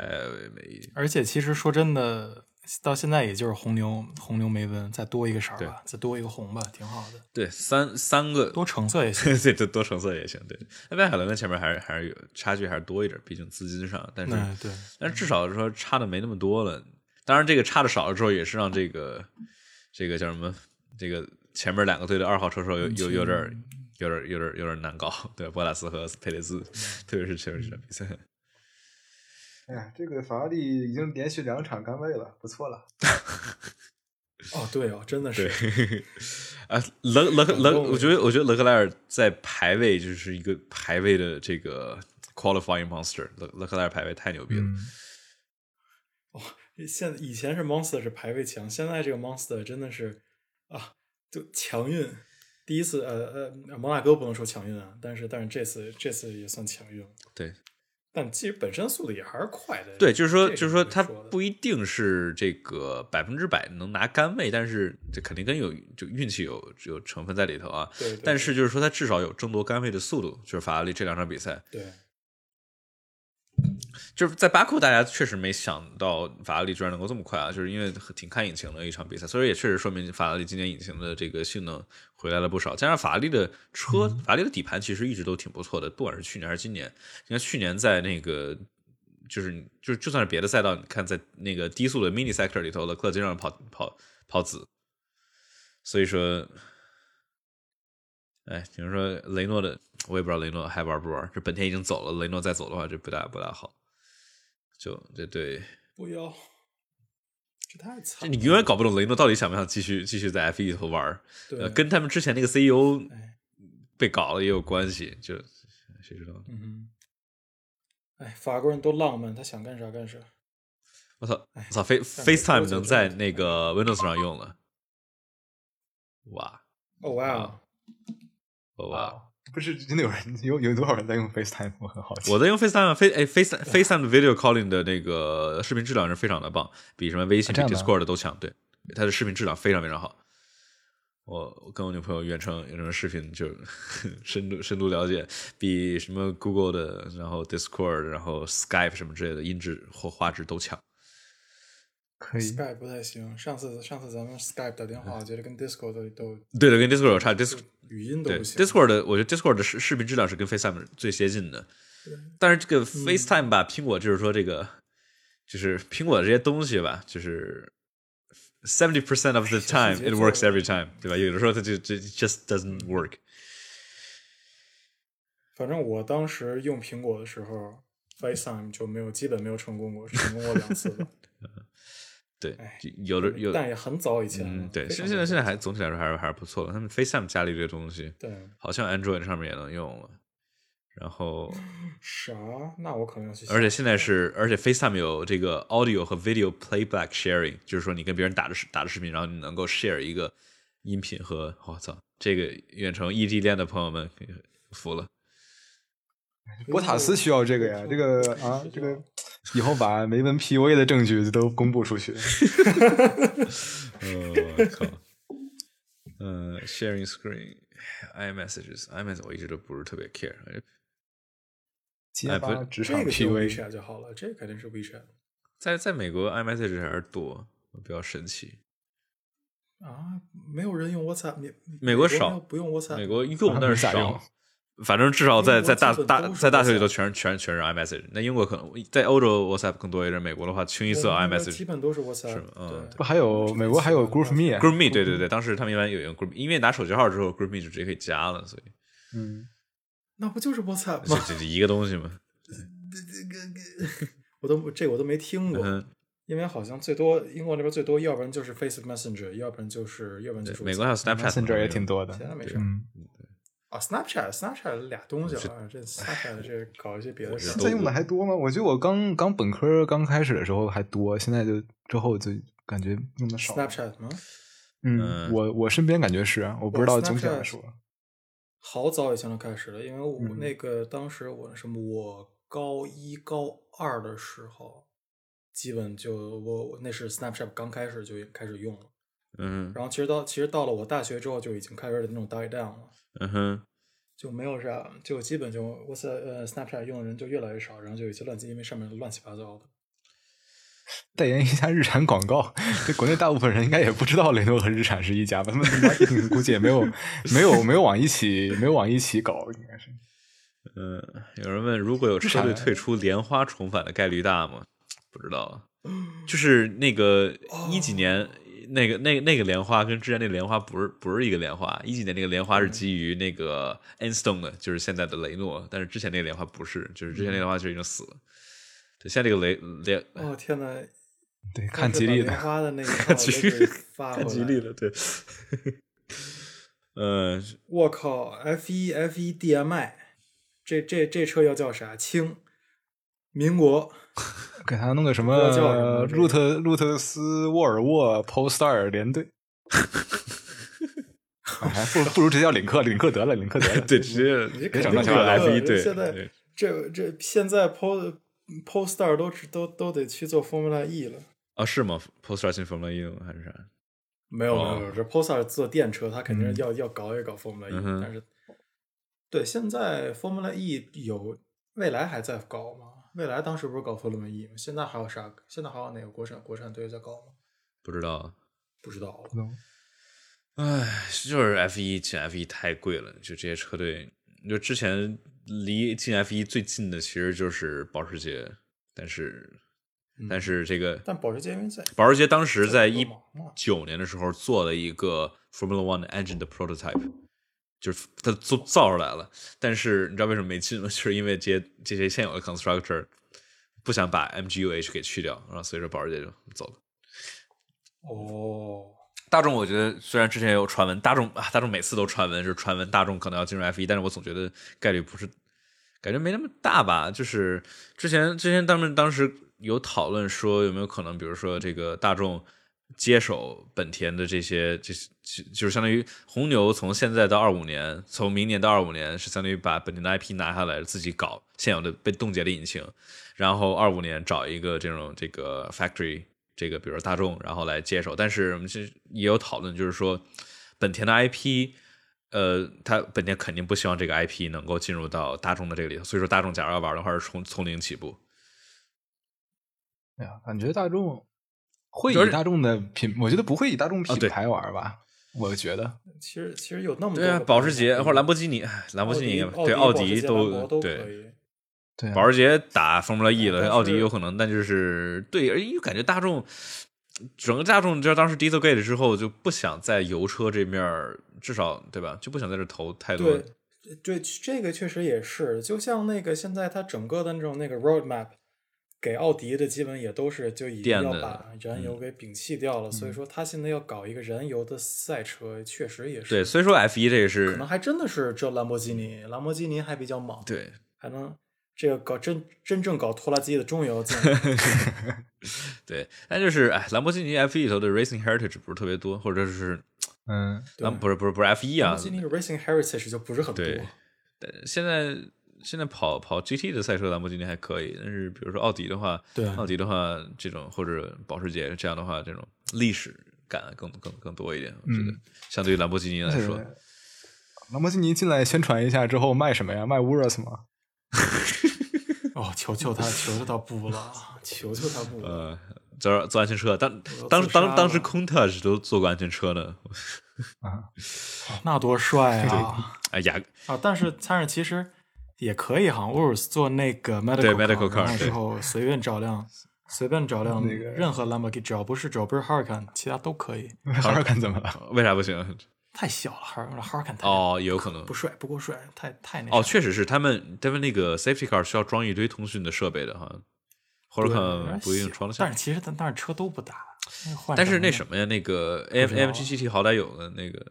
没意思。而且其实说真的，到现在也就是红牛红牛梅温，再多一个色儿吧，再多一个红吧，挺好的。对，三三个多橙色也行。对，多多橙色也行。对，那迈凯伦跟前面还是还是有差距，还是多一点，毕竟资金上。但是，对，但是至少说差的没那么多了。当然，这个差的少了之后，也是让这个这个叫什么？这个前面两个队的二号车手有有有点有点有点有点难搞。对，博拉斯和佩雷兹，特别是前面这场比赛。哎呀，这个法拉利已经连续两场杆位了，不错了。哦，对哦，真的是。啊，勒勒勒，我觉得我觉得勒克莱尔在排位就是一个排位的这个 qualifying monster。勒勒克莱尔排位太牛逼了。哦，现以前是 monster 是排位强，现在这个 monster 真的是啊，就强运。第一次，呃呃，摩纳哥不能说强运啊，但是但是这次这次也算强运了。对。但其实本身速度也还是快的。对，就是说，就是说，他不一定是这个百分之百能拿杆位，但是这肯定跟有就运气有有成分在里头啊。对。但是就是说，他至少有争夺杆位的速度，就是法拉利这两场比赛。对。就是在巴库，大家确实没想到法拉利居然能够这么快啊！就是因为挺看引擎的一场比赛，所以也确实说明法拉利今年引擎的这个性能回来了不少。加上法拉利的车，法拉利的底盘其实一直都挺不错的，不管是去年还是今年。你看去年在那个，就是就就算是别的赛道，你看在那个低速的 mini sector 里头，勒克经常跑跑跑紫。所以说，哎，比如说雷诺的，我也不知道雷诺还玩不玩。这本田已经走了，雷诺再走的话，这不大不大好。就这对，不要，这太惨。你永远搞不懂雷诺到底想不想继续继续在 F 一里头玩对，跟他们之前那个 CEO 被搞了也有关系。就谁知道？嗯，哎，法国人都浪漫，他想干啥干啥。我操！我操！Face FaceTime 能在那个 Windows 上用了。哇！哦哇！哦哇！不是真的有人有有多少人在用 FaceTime？我很好奇。我在用 FaceTime，Face 哎 Face FaceTime 的 Video Calling 的那个视频质量是非常的棒，比什么微信、比 Discord 都强。对，它的视频质量非常非常好。我我跟我女朋友远程远程视频就 深度深度了解，比什么 Google 的，然后 Discord，然后 Skype 什么之类的音质或画质都强。可以，Skype 不太行。上次上次咱们 Skype 打电话，我觉得跟 Discord 都都对的，跟 Discord 有差。Discord 语音都不行。Discord 的，我觉得 Discord 的视视频质量是跟 FaceTime 最接近的。但是这个 FaceTime 吧，苹果就是说这个，就是苹果的这些东西吧，就是 seventy percent of the time it works every time，对吧？有的时候它就就 just doesn't work。反正我当时用苹果的时候，FaceTime 就没有基本没有成功过，成功过两次吧。对，有的有，但也很早以前了。对，其实现在现在还总体来说还是还是不错的。他们 FaceTime 加了一堆东西，对，好像 Android 上面也能用了。然后 啥？那我可能要去。而且现在是，而且 FaceTime 有这个 Audio 和 Video Playback Sharing，就是说你跟别人打着视打着视频，然后你能够 share 一个音频和我操，这个远程异地恋的朋友们服了。博塔斯需要这个呀，这个啊，这个以后把梅文 PUA 的证据都公布出去。我靠！呃，sharing screen，iMessages，iMessage 我一直都不是特别 care。哎，不，职场 PUA 就好了，这肯定是 WeChat。在在美国，iMessage 还是多，比较神奇。啊，没有人用 WhatsApp，美国少，不用 WhatsApp，美国用但是少。反正至少在在大大在大学里头全是全全是 iMessage。那英国可能在欧洲 WhatsApp 更多一点，美国的话清一色 iMessage。基本都是 WhatsApp。是嗯，不还有美国还有 GroupMe。GroupMe 对对对，当时他们一般有用 Group，因为拿手机号之后 GroupMe 就直接可以加了，所以嗯，那不就是 WhatsApp 吗？这这一个东西吗？这这个我都这我都没听过，因为好像最多英国那边最多，要不然就是 Facebook Messenger，要不然就是要不然就是美国还有 Snapchat Messenger 也挺多的。其他没事。啊，Snapchat，Snapchat 俩东西了，这 Snapchat 这搞一些别的事。现在用的还多吗？我觉得我刚刚本科刚开始的时候还多，现在就之后就感觉用的少。Snapchat 吗？嗯，我我身边感觉是，我不知道总体来说。好早以前就开始了，因为我那个当时我什么，我高一高二的时候，基本就我我那是 Snapchat 刚开始就开始用了。嗯。然后其实到其实到了我大学之后就已经开始那种 die down 了。嗯哼，就没有啥，就基本就 WhatsApp、呃 Snapchat 用的人就越来越少，然后就有些乱七，因为上面乱七八糟的。代言一下日产广告。这国内大部分人应该也不知道雷诺和日产是一家吧？他们 marketing 估计也没有没有没有往一起没有往一起搞，应该是。嗯，有人问，如果有车队退出，莲花重返的概率大吗？不知道，就是那个一几年那个那那个莲花跟之前那个莲花不是不是一个莲花，一几年那个莲花是基于那个 Enstone 的，就是现在的雷诺，但是之前那个莲花不是，就是之前那个莲花就已经死了。对，现在这个雷莲，哦天呐，对，看吉利的，花的那个 看吉利，看吉利的，对。呃，我靠，F 一 F 一 DMI，这这这车要叫啥？清民国。给他弄个什么路特路特斯沃尔沃 Polestar 联队，还不不如直接叫领克领克得了，领克得了，对，直接别整那叫 F 一对。现在这这现在 Pol Polestar 都都都得去做 Formula E 了啊？是吗？Polestar 进 Formula E 还是啥？没有没有，这 Polestar 做电车，他肯定要要搞一搞 Formula E，但是对现在 Formula E 有未来还在搞吗？未来当时不是搞 Formula E 吗？现在还有啥？现在还有哪个国产国产队在搞吗？不知道，不知道。唉，就是 F 一进 F 一太贵了，就这些车队，就之前离进 F 一最近的其实就是保时捷，但是但是这个，但保时捷因为在保时捷当时在一九年的时候做了一个 Formula One 的 engine 的 prototype。就是它做造出来了，但是你知道为什么没进吗？就是因为这些这些现有的 constructor 不想把 MGUH 给去掉，然后所以说保时捷就走了。哦，大众我觉得虽然之前也有传闻，大众啊大众每次都传闻是传闻大众可能要进入 F 一，但是我总觉得概率不是，感觉没那么大吧。就是之前之前他们当时有讨论说有没有可能，比如说这个大众。接手本田的这些，这就是相当于红牛从现在到二五年，从明年到二五年是相当于把本田的 IP 拿下来，自己搞现有的被冻结的引擎，然后二五年找一个这种这个 factory，这个比如说大众，然后来接手。但是我们其实也有讨论，就是说本田的 IP，呃，它本田肯定不希望这个 IP 能够进入到大众的这个里头，所以说大众假如要玩的话，是从从零起步。哎呀，感觉大众。会以大众的品，我觉得不会以大众品牌玩吧。我觉得，其实其实有那么多，对啊，保时捷或者兰博基尼，兰博基尼对奥迪都对，对，保时捷打 Formula E 了，奥迪有可能，但就是对，而且感觉大众整个大众，就当时 Dieselgate 之后就不想在油车这面，至少对吧，就不想在这投太多。对，对，这个确实也是，就像那个现在它整个的那种那个 roadmap。给奥迪的基本也都是就已经要把燃油给摒弃掉了，所以说他现在要搞一个燃油的赛车，确实也是。对，所以说 F 一这个是可能还真的是这兰博基尼，兰博基尼还比较猛，对，还能这个搞真真正搞拖拉机的终于要进。对，但就是哎，兰博基尼 F 一里头的 racing heritage 不是特别多，或者是嗯，兰不是不是不是 F 一啊，兰博基尼 racing heritage 就不是很多。对，现在。现在跑跑 GT 的赛车，兰博基尼还可以，但是比如说奥迪的话，对奥迪的话，这种或者保时捷这样的话，这种历史感更更更多一点。我觉得，相对于兰博基尼来说，兰博基尼进来宣传一下之后卖什么呀？卖 Urus 吗？哦，求求他，求求他不了，求求他不。呃，做做安全车，当当当当时 Countach 都做过安全车呢。啊，那多帅啊！哎呀啊，但是但是其实。也可以哈，Urus 做那个 medical car 的时候随便找辆，随便找辆那个任何 Lamborghini，只要不是只要不是 Huracan，其他都可以。Huracan 怎么了？为啥不行？太小了，Huracan 太哦，有可能不帅，不够帅，太太那哦，确实是他们他们那个 safety car 需要装一堆通讯的设备的哈，Huracan 不一定装得下。但是其实但但是车都不大，但是那什么呀，那个 M M G G T 好歹有个那个。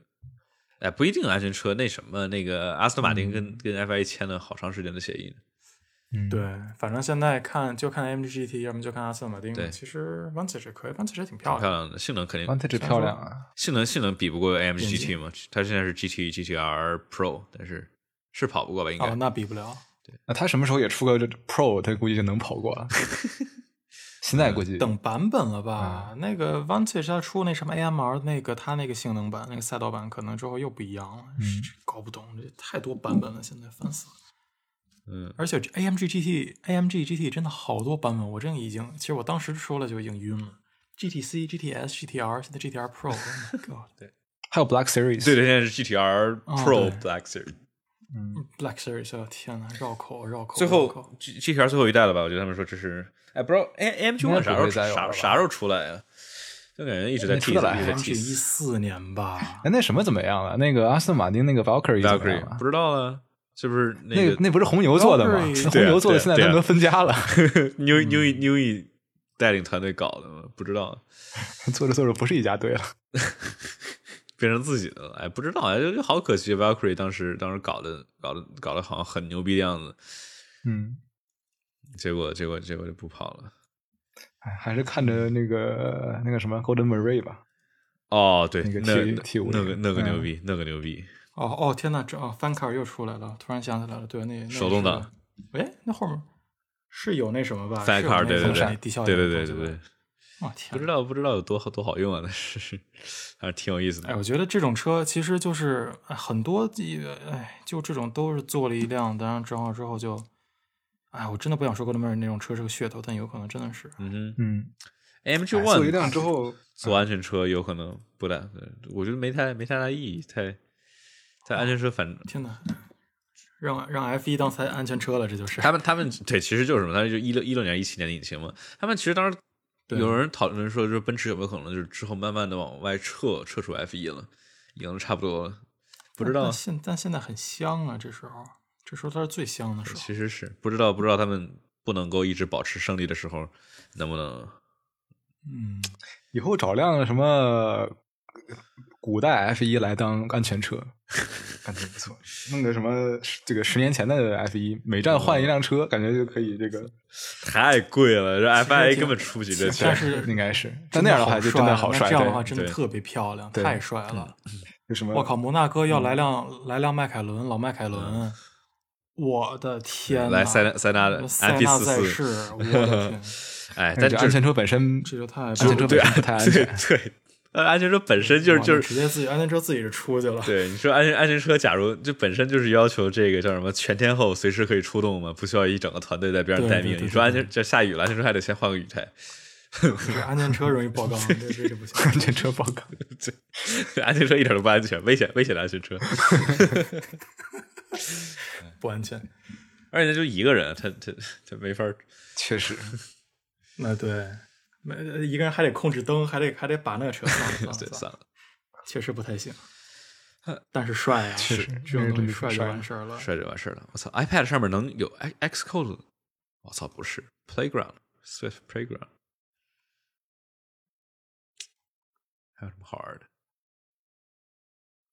哎，不一定安全车。那什么，那个阿斯顿马丁跟跟 F I 签了好长时间的协议呢。嗯，对，反正现在看就看 M G T，要么就看阿斯顿马丁。对，其实 Vantage 可以，Vantage 挺漂亮，漂亮的，性能肯定 Vantage 漂亮啊。性能性能比不过 M G T 吗？它现在是 G T G T R Pro，但是是跑不过吧？应该哦，那比不了。对，那它什么时候也出个 Pro，它估计就能跑过了。现在估计等版本了吧？那个 Vantage 它出那什么 AMR 那个，它那个性能版那个赛道版可能之后又不一样了。嗯，搞不懂，这太多版本了，现在烦死了。嗯，而且 AMG GT AMG GT 真的好多版本，我真的已经，其实我当时说了就已经晕了。GTC、GTS、GTR，现在 GTR my god！还有 Black Series，对对，现在是 GTR 哦 Pro 对 Black Series。嗯，Black Series，哦天呐，绕口绕口。最后 G GTR 最后一代了吧？我觉得他们说这是，哎，不知道 A AMG 应该 One 啥时候啥啥时候出来呀？就感觉一直在提出来一直在 AMG 一。四年吧，哎，那什么怎么样了？那个阿斯顿马丁那个 Valkyrie 怎么样 Valkyrie 了不？知道啊，是不是那个个那不是红牛做的吗？红牛做的，现在他们都分家了，New New New E 带领团队搞的吗？不知道，做着做着不是一家队了。变成自己的了。哎，不知道，哎，就就好可惜。Valkyrie 当时当时搞的搞的搞得好像很牛逼的样子，嗯，结果结果结果就不跑了。哎，还是看着那个那个什么 Golden Murray 吧。哦，对，那个那 T- 那 T5 那个那个嗯牛逼，那个牛逼，哦哦天呐，这哦翻卡尔又出来了，突然想起来了，对，那那手动挡是，哎，那后面是有那什么吧？翻卡尔，对对对低效，对对对对对，哦天，不知道不知道有多好多好用啊，但是还是挺有意思的哎，的。我觉得这种车其实就是哎很多一哎，就这种都是做了一辆，当然之后之后就，哎，我真的不想说 g o l d m a r 那种车是个噱头，但有可能真的是。嗯哼嗯，，AMG 哎做一 One 一辆之后，做安全车有可能不大，我觉得没太没太大意义，太太安全车反正天哪，让让 F 一当才安全车了，这就是。他们他们对，其实就是什么，他就一六一六年、一七年的引擎嘛。他们其实当时对有人讨论说，就是奔驰有没有可能就是之后慢慢的往外撤，撤出 F 一了，已经差不多了。不知道但，现但现在很香啊，这时候，这时候它是最香的时候。其实是不知道，不知道他们不能够一直保持胜利的时候，能不能？嗯，以后找辆什么古代 F 一来当安全车，感觉不错。弄个什么这个十年前的 F 一，每站换一辆车，感觉就可以这个，太贵了，这 FIA 根本出不起这钱但。是应该是。但那样的话就真的好帅，这样的话真的特别漂亮，太帅了。就什么我靠，摩纳哥要来辆来辆迈凯伦，老迈凯伦，我的天！来塞纳塞纳的塞纳 MP44 在世，我的天，哎，但这安全车本身，这就太安全车对本身不太安对全。对，呃，安全车本身就是就是直接自己安全车自己就出去了。对，你说安全安全车，假如就本身就是要求这个叫什么全天候随时可以出动嘛，不需要一整个团队在边上待命。对对对你说安全这下雨了，安全车还得先换个雨胎，这安全车容易爆缸，这这这不行。安全车报告，安全车一点都不安全，危险危险的安全车。不安全。而且他就一个人，他他他没法儿。确实，那对，没一个人还得控制灯，还得还得把那个车算了算了 对，算了，确实不太行。但是帅啊，确实这种东西帅就完事儿了。帅就完事儿了。我操，iPad 上面能有 X Xcode？我操，不是 Playground Swift Playground，还有什么好玩的？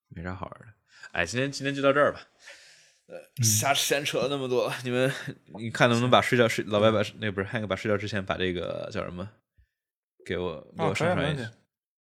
没啥好玩的。哎，今天今天就到这儿吧。呃，瞎闲扯了那么多，你们你看能不能把睡觉睡老白把那个不是 Hank 把睡觉之前把这个叫什么给我给啊我上传一下